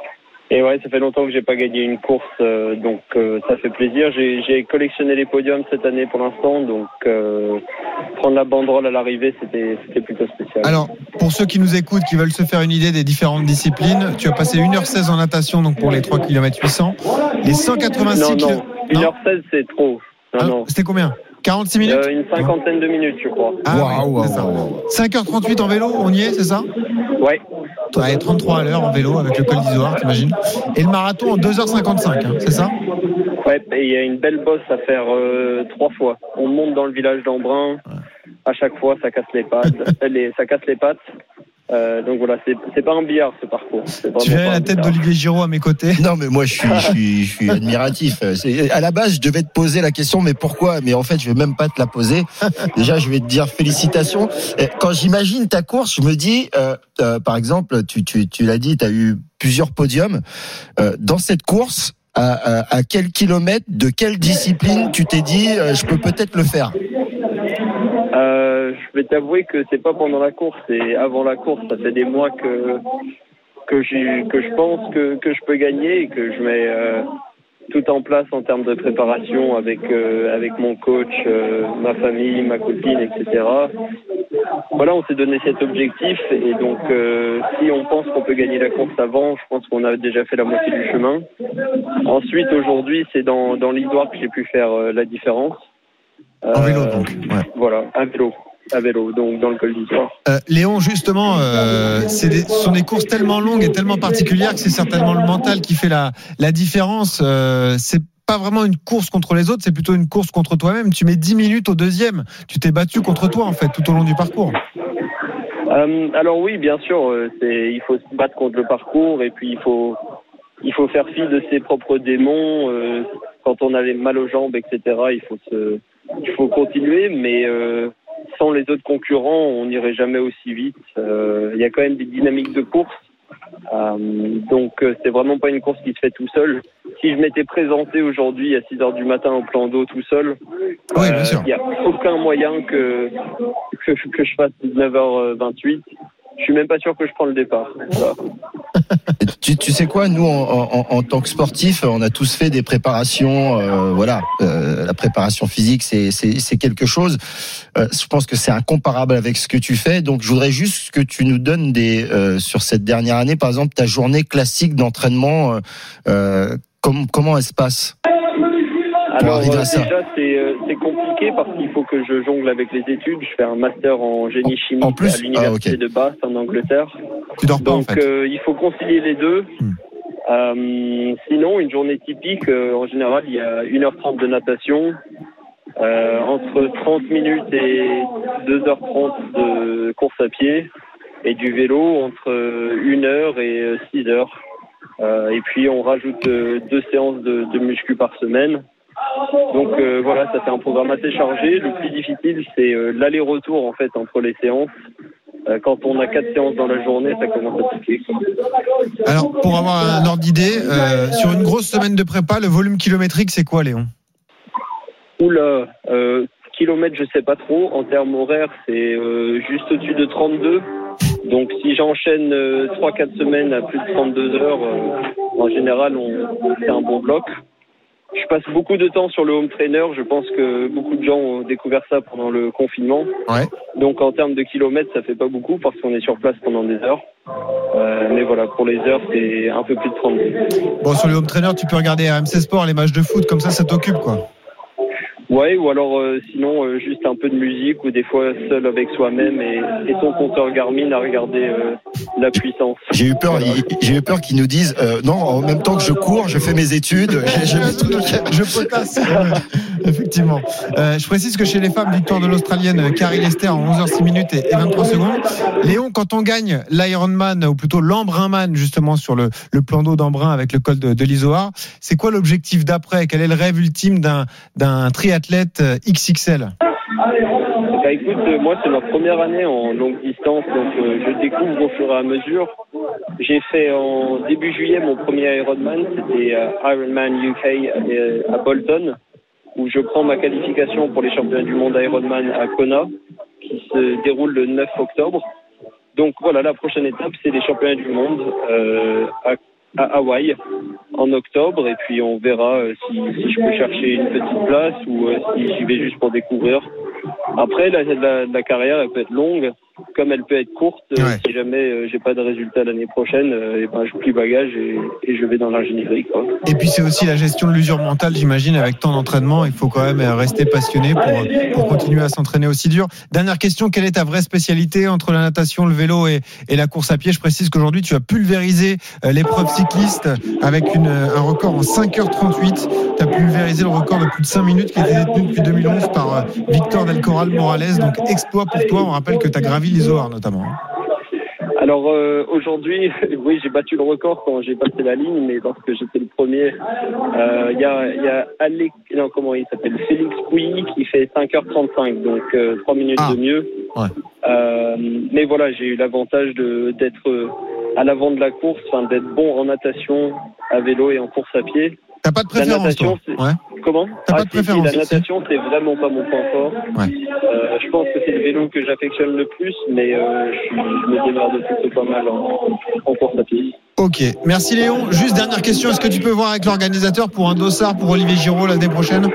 Speaker 15: et ouais, ça fait longtemps que j'ai pas gagné une course. euh, donc euh, ça fait plaisir. J'ai collectionné les podiums cette année pour l'instant. Donc euh, prendre la banderole à l'arrivée, c'était c'était plutôt spécial.
Speaker 3: Alors, pour ceux qui nous écoutent, qui veulent se faire une idée des différentes disciplines, tu as passé 1h16 en natation, donc pour les 3 km 800. Les 186
Speaker 15: non,
Speaker 3: km.
Speaker 15: non, 1h16, c'est trop. Non, non.
Speaker 3: C'était combien? 46 minutes
Speaker 15: Euh, une cinquantaine de minutes, je crois.
Speaker 3: Ah, oui, ça. 5h38 en vélo, on y est, c'est ça?
Speaker 15: Ouais.
Speaker 3: Ouais, 33 à l'heure en vélo avec le col d'Izoard, t'imagines? Et le marathon en 2h55, hein, c'est ça?
Speaker 15: Ouais, et il y a une belle bosse à faire euh, trois fois. On monte dans le village d'Embrun. À chaque fois, ça casse les pattes. les- ça casse les pattes. Euh, donc voilà, c'est pas un billard ce parcours.
Speaker 3: Tu verrais la tête d'Olivier Giraud à mes côtés?
Speaker 4: Non, mais moi, je suis, je suis, je suis admiratif. À la base, je devais te poser la question, mais pourquoi? Mais en fait, je vais même pas te la poser. Déjà, je vais te dire félicitations. Quand j'imagine ta course, je me dis, euh, euh, par exemple, tu, tu, tu l'as dit, tu as eu plusieurs podiums. Euh, dans cette course, à, à, à quel kilomètre, de quelle discipline tu t'es dit, euh, je peux peut-être le faire?
Speaker 15: Euh, je vais t'avouer que c'est pas pendant la course, c'est avant la course. Ça fait des mois que que je pense que que je peux gagner et que je mets euh, tout en place en termes de préparation avec euh, avec mon coach, euh, ma famille, ma copine, etc. Voilà, on s'est donné cet objectif et donc si on pense qu'on peut gagner la course avant, je pense qu'on a déjà fait la moitié du chemin. Ensuite, aujourd'hui, c'est dans dans l'histoire que j'ai pu faire la différence.
Speaker 3: En vélo, donc. Ouais.
Speaker 15: voilà, à vélo. À vélo, donc dans le col d'Izoard.
Speaker 3: Euh, Léon, justement, euh, des- ce sont des courses tellement longues et tellement particulières que c'est certainement le mental qui fait la, la différence. Euh, c'est pas vraiment une course contre les autres, c'est plutôt une course contre toi-même. Tu mets 10 minutes au deuxième. Tu t'es battu contre toi, en fait, tout au long du parcours.
Speaker 15: Euh, alors oui, bien sûr, euh, il faut se battre contre le parcours et puis il faut, il faut faire fi de ses propres démons. euh, quand on avait mal aux jambes, etc., il faut se, il faut continuer, mais sans les autres concurrents, on n'irait jamais aussi vite. Euh, Il y a quand même des dynamiques de course. Euh, donc euh, c'est vraiment pas une course qui se fait tout seul. Si je m'étais présenté aujourd'hui à 6 heures du matin au plan d'eau tout seul, il n'y a aucun moyen que, que, que je fasse 19h28. Je suis même pas sûr que je prends le départ. Voilà.
Speaker 4: Tu, tu sais quoi, nous en, en, en tant que sportifs, on a tous fait des préparations. euh, voilà, euh, la préparation physique, c'est quelque chose. Euh, je pense que c'est incomparable avec ce que tu fais. Donc, je voudrais juste que tu nous donnes des sur cette dernière année, par exemple, ta journée classique d'entraînement. com- comment elle se passe? Pour
Speaker 15: Alors
Speaker 4: arriver à ça?
Speaker 15: déjà c'est c'est compliqué parce qu'il faut que je jongle avec les études. Je fais un master en génie chimique
Speaker 4: en plus
Speaker 15: à l'université
Speaker 4: Ah, ok.
Speaker 15: de Bath en Angleterre.
Speaker 3: Tu dors pas, en
Speaker 15: Donc
Speaker 3: fait. Hmm.
Speaker 15: euh, il faut concilier les deux. Euh, sinon, une journée typique, euh, en général, il y a 1h30 de natation, euh, entre 30 minutes et 2h30 de course à pied, et du vélo entre 1h et 6h. Euh, et puis on rajoute euh, deux séances de, de muscu par semaine. Donc euh, voilà, ça fait un programme assez chargé. Le plus difficile, c'est euh, l'aller-retour en fait entre les séances. Euh, quand on a quatre séances dans la journée, ça commence à piquer.
Speaker 3: Alors, pour avoir un ordre d'idée, sur une grosse semaine de prépa, le volume kilométrique, c'est quoi, Léon?
Speaker 15: Oula, euh, kilomètres, je sais pas trop. En termes horaires, c'est juste au-dessus de 32. Donc si j'enchaîne euh, 3-4 semaines à plus de 32 heures, en général, on, c'est un bon bloc. Je passe beaucoup de temps sur le home trainer. Je pense que beaucoup de gens ont découvert ça pendant le confinement.
Speaker 3: Ouais.
Speaker 15: Donc en termes de kilomètres, ça fait pas beaucoup parce qu'on est sur place pendant des heures. Euh, mais voilà, pour les heures, c'est un peu plus de 32.
Speaker 3: Bon, sur le home trainer, tu peux regarder RMC Sport, les matchs de foot, comme ça, ça t'occupe, quoi.
Speaker 15: Ouais, ou alors euh, sinon euh, juste un peu de musique ou des fois seul avec soi-même et, son compteur Garmin à regarder euh, la puissance.
Speaker 4: J'ai eu peur, qu'ils nous disent euh, non, en même temps que je cours, je fais mes études, je, je-
Speaker 3: Je potasse. Effectivement. Euh, je précise que chez les femmes, victoire de l'Australienne Carrie Lester en 11h06 minutes et et 23 secondes. Léon, quand on gagne l'Ironman, ou plutôt l'Embrunman, justement, sur le, le plan d'eau d'Embrun avec le col de, de l'Isoard, c'est quoi l'objectif d'après? Quel est le rêve ultime d'un triathlète euh, XXL
Speaker 15: Bah écoute, euh, moi c'est ma première année en longue distance, donc je découvre au fur et à mesure. J'ai fait en début juillet mon premier Ironman, c'était Ironman UK à Bolton, où je prends ma qualification pour les championnats du monde Ironman à Kona, qui se déroule le 9 octobre. Donc voilà, la prochaine étape, c'est les championnats du monde euh, à, à Hawaï en octobre, et puis on verra euh, si, si je peux chercher une petite place ou euh, si j'y vais juste pour découvrir. Après, la, la, la carrière, elle peut être longue, comme elle peut être courte. Euh, Si jamais euh, j'ai pas de résultat l'année prochaine, euh, eh ben, je plie bagage et, et je vais dans l'ingénierie.
Speaker 3: Et puis c'est aussi la gestion de l'usure mentale, j'imagine, avec tant d'entraînement. Il faut quand même rester passionné pour, pour continuer à s'entraîner aussi dur. Dernière question, quelle est ta vraie spécialité entre la natation, le vélo et, et la course à pied? Je précise qu'aujourd'hui, tu as pulvérisé l'épreuve cycliste avec une, un record en 5h38. Pulvérisé le record de plus de 5 minutes qui était détenu depuis 2011 par euh, Victor Del Corral Morales. Donc exploit pour toi. On rappelle que tu as gravi l'Isoar notamment.
Speaker 15: Alors euh, aujourd'hui, oui, j'ai battu le record quand j'ai passé la ligne, mais lorsque j'étais le premier, euh, il y a, il y a Alec, non, comment il s'appelle, Félix Pouilly qui fait 5h35, donc euh, 3 minutes de mieux. Mais voilà, j'ai eu l'avantage de d'être à l'avant de la course, d'être bon en natation, à vélo et en course à pied.
Speaker 3: T'as pas de
Speaker 15: La
Speaker 3: préférence,
Speaker 15: natation,
Speaker 3: toi Ouais.
Speaker 15: Comment
Speaker 3: T'as pas
Speaker 15: Ah,
Speaker 3: de préférence,
Speaker 15: La natation, c'est vraiment pas mon point fort.
Speaker 3: Ouais.
Speaker 15: Euh, je pense que c'est le vélo que j'affectionne le plus, mais euh, je, me démarre plutôt pas mal en, en course à pied.
Speaker 3: Ok, merci Léon. Juste dernière question, est-ce que tu peux voir avec l'organisateur pour un dossard pour Olivier Giraud l'année prochaine?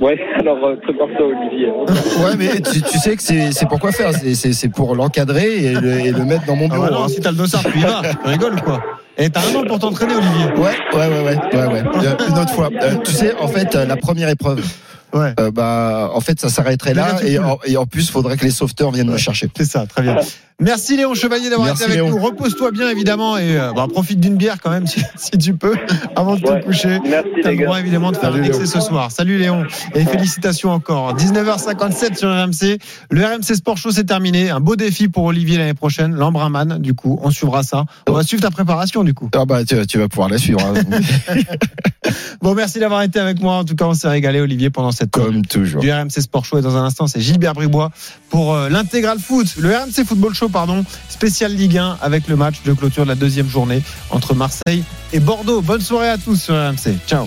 Speaker 15: Ouais, alors euh, prépare-toi Olivier. hein.
Speaker 4: Ouais, mais tu, tu sais que c'est c'est pour quoi faire? C'est- C'est c'est pour l'encadrer et le, et le mettre dans mon
Speaker 3: Ah
Speaker 4: bureau.
Speaker 3: bah non,
Speaker 4: hein.
Speaker 3: si t'as le dossard, tu y vas. Tu rigoles ou quoi? Et t'as un an pour t'entraîner, Olivier.
Speaker 4: Ouais, ouais, ouais, ouais, ouais, ouais. Euh, une autre fois. Euh, tu sais, en fait, euh, la première épreuve. Euh, bah, en fait, ça s'arrêterait là, et en, et en plus, faudrait que les sauveteurs viennent me chercher.
Speaker 3: C'est ça, très bien. Merci Léon Chevalier d'avoir été avec
Speaker 4: Léon.
Speaker 3: nous. Repose-toi bien évidemment et euh, bah, profite d'une bière quand même si, si tu peux avant de te coucher.
Speaker 15: Merci,
Speaker 3: T'as
Speaker 15: les
Speaker 3: le droit
Speaker 15: gars.
Speaker 3: évidemment de faire
Speaker 15: Salut,
Speaker 3: un excès ce soir. Salut Léon et félicitations encore. 19h57 sur RMC. Le RMC Sport Show c'est terminé. Un beau défi pour Olivier l'année prochaine. L'Embraman du coup. On suivra ça. On va suivre ta préparation du coup.
Speaker 4: Ah bah, tu, tu vas pouvoir la suivre. hein.
Speaker 3: Bon, merci d'avoir été avec moi. En tout cas, on s'est régalé, Olivier, pendant cette
Speaker 4: Comme toujours.
Speaker 3: du RMC Sport Show. Et dans un instant, c'est Gilbert Bribois pour euh, l'intégral foot, le RMC Football Show, pardon, spécial Ligue 1 avec le match de clôture de la deuxième journée entre Marseille et Bordeaux. Bonne soirée à tous sur RMC. Ciao.